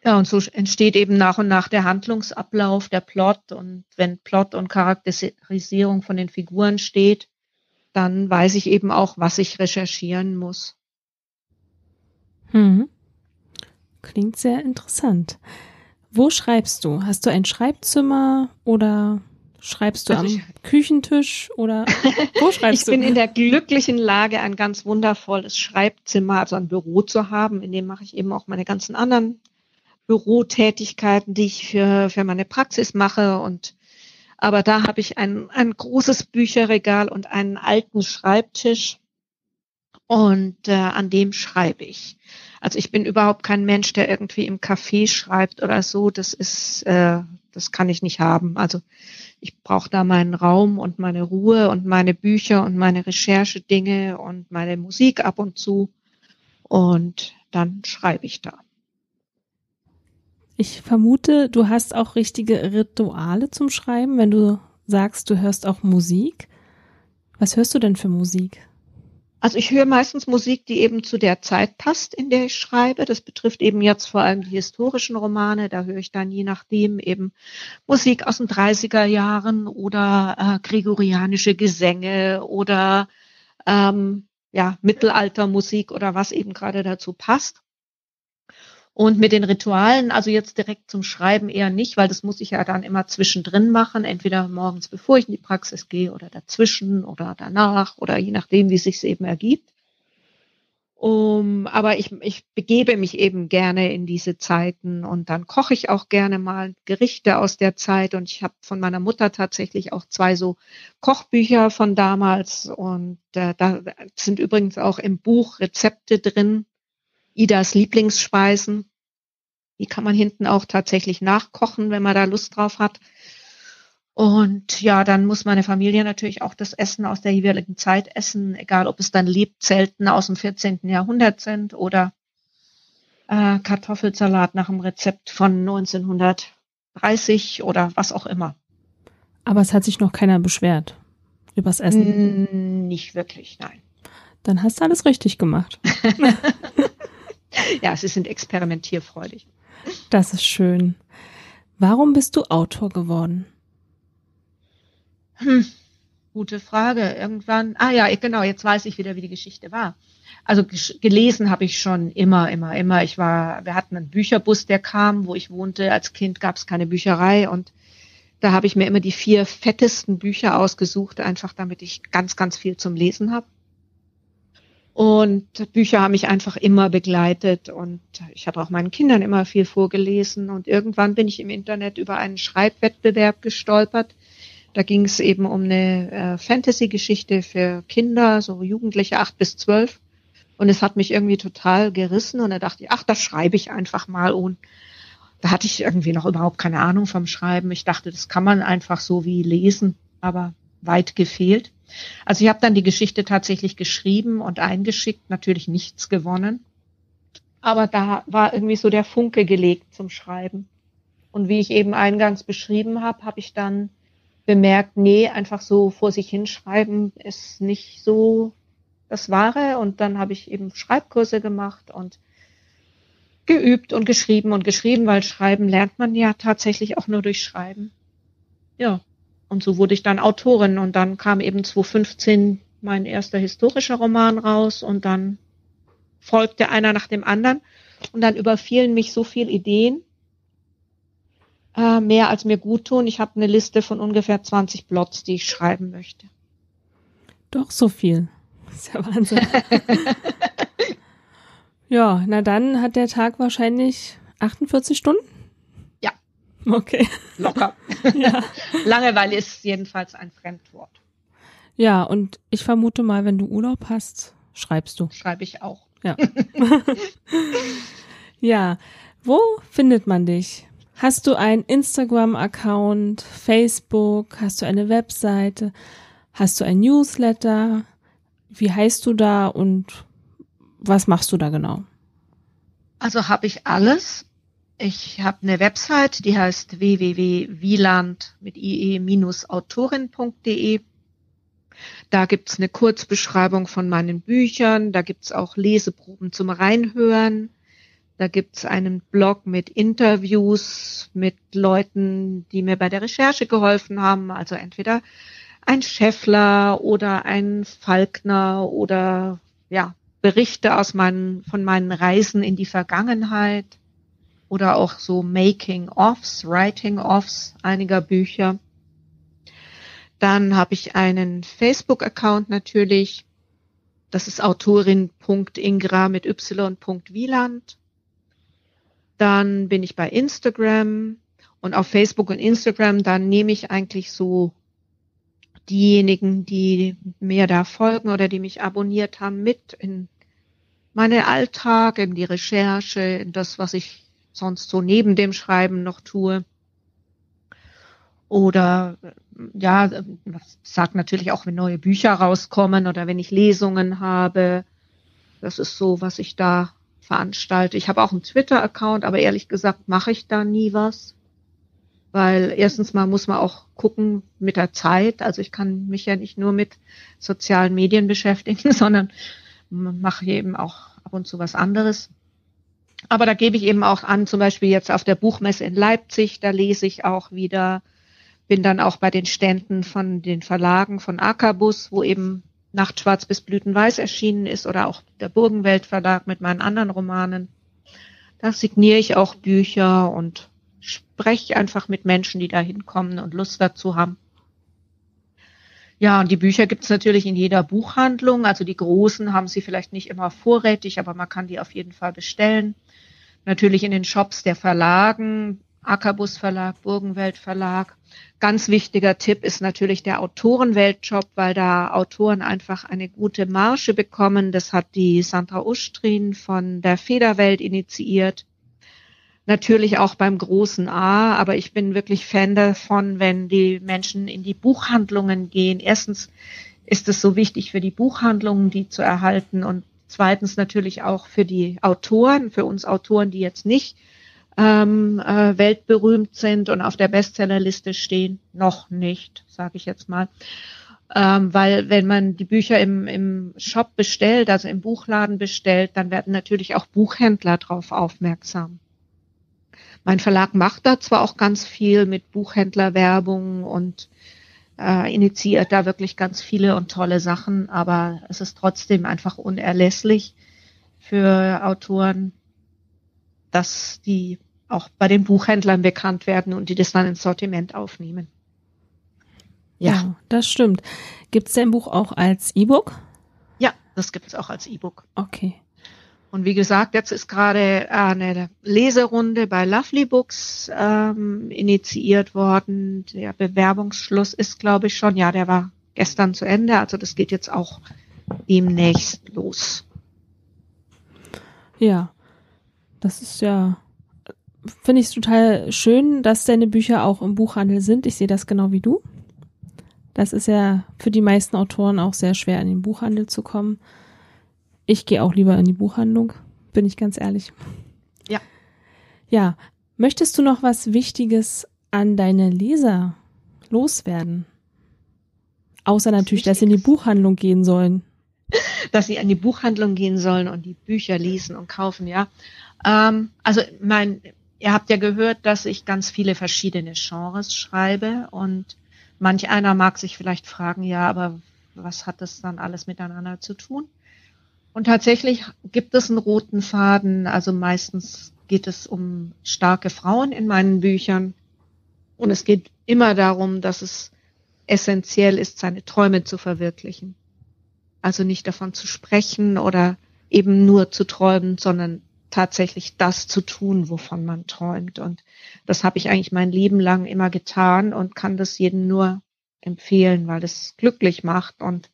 Ja, und so entsteht eben nach und nach der Handlungsablauf, der Plot. Und wenn Plot und Charakterisierung von den Figuren steht, dann weiß ich eben auch, was ich recherchieren muss. Hm. Klingt sehr interessant. Wo schreibst du? Hast du ein Schreibzimmer oder Schreibst du also am Küchentisch oder wo schreibst ich du? Ich bin in der glücklichen Lage, ein ganz wundervolles Schreibzimmer, also ein Büro zu haben. In dem mache ich eben auch meine ganzen anderen Bürotätigkeiten, die ich für, für meine Praxis mache. Und aber da habe ich ein, ein großes Bücherregal und einen alten Schreibtisch. Und äh, an dem schreibe ich. Also ich bin überhaupt kein Mensch, der irgendwie im Café schreibt oder so. Das ist, äh, das kann ich nicht haben. Also ich brauche da meinen Raum und meine Ruhe und meine Bücher und meine Recherchedinge und meine Musik ab und zu. Und dann schreibe ich da. Ich vermute, du hast auch richtige Rituale zum Schreiben, wenn du sagst, du hörst auch Musik. Was hörst du denn für Musik? Also ich höre meistens Musik, die eben zu der Zeit passt, in der ich schreibe. Das betrifft eben jetzt vor allem die historischen Romane. Da höre ich dann je nachdem eben Musik aus den 30er Jahren oder äh, gregorianische Gesänge oder ähm, ja, Mittelaltermusik oder was eben gerade dazu passt. Und mit den Ritualen, also jetzt direkt zum Schreiben eher nicht, weil das muss ich ja dann immer zwischendrin machen, entweder morgens bevor ich in die Praxis gehe oder dazwischen oder danach oder je nachdem, wie es sich eben ergibt. Um, aber ich, ich begebe mich eben gerne in diese Zeiten und dann koche ich auch gerne mal Gerichte aus der Zeit und ich habe von meiner Mutter tatsächlich auch zwei so Kochbücher von damals und äh, da sind übrigens auch im Buch Rezepte drin, Idas Lieblingsspeisen. Die kann man hinten auch tatsächlich nachkochen, wenn man da Lust drauf hat. Und ja, dann muss meine Familie natürlich auch das Essen aus der jeweiligen Zeit essen, egal ob es dann Lebzelten aus dem 14. Jahrhundert sind oder äh, Kartoffelsalat nach dem Rezept von 1930 oder was auch immer. Aber es hat sich noch keiner beschwert übers Essen. Nicht wirklich, nein. Dann hast du alles richtig gemacht. ja, sie sind experimentierfreudig. Das ist schön. Warum bist du Autor geworden? Hm, gute Frage. Irgendwann, ah ja, genau, jetzt weiß ich wieder, wie die Geschichte war. Also gelesen habe ich schon immer, immer, immer. Ich war, wir hatten einen Bücherbus, der kam, wo ich wohnte. Als Kind gab es keine Bücherei und da habe ich mir immer die vier fettesten Bücher ausgesucht, einfach damit ich ganz, ganz viel zum Lesen habe. Und Bücher haben mich einfach immer begleitet und ich habe auch meinen Kindern immer viel vorgelesen und irgendwann bin ich im Internet über einen Schreibwettbewerb gestolpert. Da ging es eben um eine äh, Fantasy-Geschichte für Kinder, so Jugendliche acht bis zwölf. Und es hat mich irgendwie total gerissen und da dachte ich, ach, das schreibe ich einfach mal. Und da hatte ich irgendwie noch überhaupt keine Ahnung vom Schreiben. Ich dachte, das kann man einfach so wie lesen, aber weit gefehlt. Also ich habe dann die Geschichte tatsächlich geschrieben und eingeschickt, natürlich nichts gewonnen. Aber da war irgendwie so der Funke gelegt zum Schreiben. Und wie ich eben eingangs beschrieben habe, habe ich dann bemerkt, nee, einfach so vor sich hinschreiben ist nicht so das Wahre. Und dann habe ich eben Schreibkurse gemacht und geübt und geschrieben und geschrieben, weil Schreiben lernt man ja tatsächlich auch nur durch Schreiben. Ja. Und so wurde ich dann Autorin und dann kam eben 2015 mein erster historischer Roman raus und dann folgte einer nach dem anderen und dann überfielen mich so viele Ideen, äh, mehr als mir gut tun. Ich habe eine Liste von ungefähr 20 Plots, die ich schreiben möchte. Doch so viel. Das ist ja Wahnsinn. ja, na dann hat der Tag wahrscheinlich 48 Stunden. Okay. Locker. ja. Langeweile ist jedenfalls ein Fremdwort. Ja, und ich vermute mal, wenn du Urlaub hast, schreibst du. Schreibe ich auch. Ja. ja. Wo findet man dich? Hast du einen Instagram-Account, Facebook? Hast du eine Webseite? Hast du ein Newsletter? Wie heißt du da und was machst du da genau? Also habe ich alles. Ich habe eine Website, die heißt www.wieland mit ie-autorin.de. Da gibt's eine Kurzbeschreibung von meinen Büchern, da gibt's auch Leseproben zum Reinhören, da gibt's einen Blog mit Interviews mit Leuten, die mir bei der Recherche geholfen haben, also entweder ein Scheffler oder ein Falkner oder ja, Berichte aus meinen, von meinen Reisen in die Vergangenheit oder auch so Making-ofs, Writing-offs einiger Bücher. Dann habe ich einen Facebook-Account natürlich. Das ist Autorin.ingra mit y.wieland. Dann bin ich bei Instagram und auf Facebook und Instagram, dann nehme ich eigentlich so diejenigen, die mir da folgen oder die mich abonniert haben, mit in meine Alltag, in die Recherche, in das, was ich sonst so neben dem Schreiben noch tue. Oder ja, sagt natürlich auch, wenn neue Bücher rauskommen oder wenn ich Lesungen habe. Das ist so, was ich da veranstalte. Ich habe auch einen Twitter-Account, aber ehrlich gesagt mache ich da nie was. Weil erstens mal muss man auch gucken mit der Zeit. Also ich kann mich ja nicht nur mit sozialen Medien beschäftigen, sondern mache eben auch ab und zu was anderes. Aber da gebe ich eben auch an, zum Beispiel jetzt auf der Buchmesse in Leipzig, da lese ich auch wieder, bin dann auch bei den Ständen von den Verlagen von Akabus, wo eben Nachtschwarz bis Blütenweiß erschienen ist oder auch der Burgenwelt Verlag mit meinen anderen Romanen. Da signiere ich auch Bücher und spreche einfach mit Menschen, die da hinkommen und Lust dazu haben. Ja, und die Bücher gibt es natürlich in jeder Buchhandlung. Also die großen haben sie vielleicht nicht immer vorrätig, aber man kann die auf jeden Fall bestellen. Natürlich in den Shops der Verlagen, Ackerbus Verlag, Burgenwelt Verlag. Ganz wichtiger Tipp ist natürlich der Autorenwelt-Shop, weil da Autoren einfach eine gute Marge bekommen. Das hat die Sandra Ustrin von der Federwelt initiiert natürlich auch beim großen A, aber ich bin wirklich Fan davon, wenn die Menschen in die Buchhandlungen gehen. Erstens ist es so wichtig für die Buchhandlungen, die zu erhalten und zweitens natürlich auch für die Autoren, für uns Autoren, die jetzt nicht ähm, äh, weltberühmt sind und auf der Bestsellerliste stehen, noch nicht, sage ich jetzt mal. Ähm, weil wenn man die Bücher im, im Shop bestellt, also im Buchladen bestellt, dann werden natürlich auch Buchhändler darauf aufmerksam. Mein Verlag macht da zwar auch ganz viel mit Buchhändlerwerbung und äh, initiiert da wirklich ganz viele und tolle Sachen, aber es ist trotzdem einfach unerlässlich für Autoren, dass die auch bei den Buchhändlern bekannt werden und die das dann ins Sortiment aufnehmen. Ja, ja das stimmt. Gibt es dein Buch auch als E-Book? Ja, Das gibt es auch als E-Book. Okay. Und wie gesagt, jetzt ist gerade eine Leserunde bei Lovely Books ähm, initiiert worden. Der Bewerbungsschluss ist, glaube ich, schon, ja, der war gestern zu Ende. Also das geht jetzt auch demnächst los. Ja, das ist ja, finde ich total schön, dass deine Bücher auch im Buchhandel sind. Ich sehe das genau wie du. Das ist ja für die meisten Autoren auch sehr schwer, in den Buchhandel zu kommen. Ich gehe auch lieber in die Buchhandlung, bin ich ganz ehrlich. Ja. Ja, möchtest du noch was Wichtiges an deine Leser loswerden? Außer natürlich, dass sie in die Buchhandlung gehen sollen. Dass sie in die Buchhandlung gehen sollen und die Bücher lesen und kaufen, ja. Ähm, also mein, ihr habt ja gehört, dass ich ganz viele verschiedene Genres schreibe und manch einer mag sich vielleicht fragen, ja, aber was hat das dann alles miteinander zu tun? Und tatsächlich gibt es einen roten Faden. Also meistens geht es um starke Frauen in meinen Büchern. Und es geht immer darum, dass es essentiell ist, seine Träume zu verwirklichen. Also nicht davon zu sprechen oder eben nur zu träumen, sondern tatsächlich das zu tun, wovon man träumt. Und das habe ich eigentlich mein Leben lang immer getan und kann das jedem nur empfehlen, weil es glücklich macht und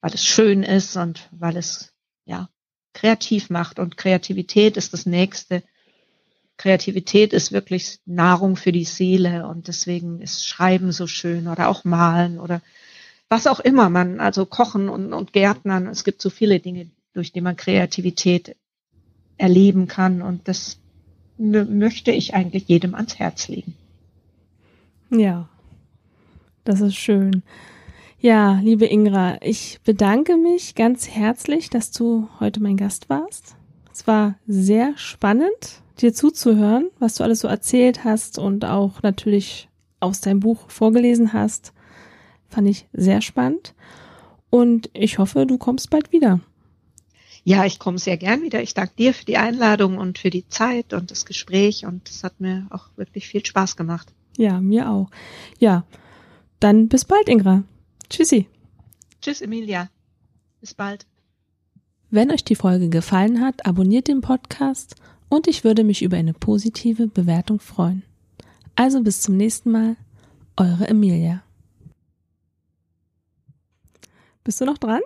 weil es schön ist und weil es ja kreativ macht. Und Kreativität ist das nächste. Kreativität ist wirklich Nahrung für die Seele und deswegen ist Schreiben so schön oder auch Malen oder was auch immer man, also Kochen und, und Gärtnern. Es gibt so viele Dinge, durch die man Kreativität erleben kann und das möchte ich eigentlich jedem ans Herz legen. Ja, das ist schön. Ja, liebe Ingra, ich bedanke mich ganz herzlich, dass du heute mein Gast warst. Es war sehr spannend, dir zuzuhören, was du alles so erzählt hast und auch natürlich aus deinem Buch vorgelesen hast. Fand ich sehr spannend. Und ich hoffe, du kommst bald wieder. Ja, ich komme sehr gern wieder. Ich danke dir für die Einladung und für die Zeit und das Gespräch und es hat mir auch wirklich viel Spaß gemacht. Ja, mir auch. Ja, dann bis bald, Ingra. Tschüssi. Tschüss, Emilia. Bis bald. Wenn euch die Folge gefallen hat, abonniert den Podcast und ich würde mich über eine positive Bewertung freuen. Also bis zum nächsten Mal, eure Emilia. Bist du noch dran?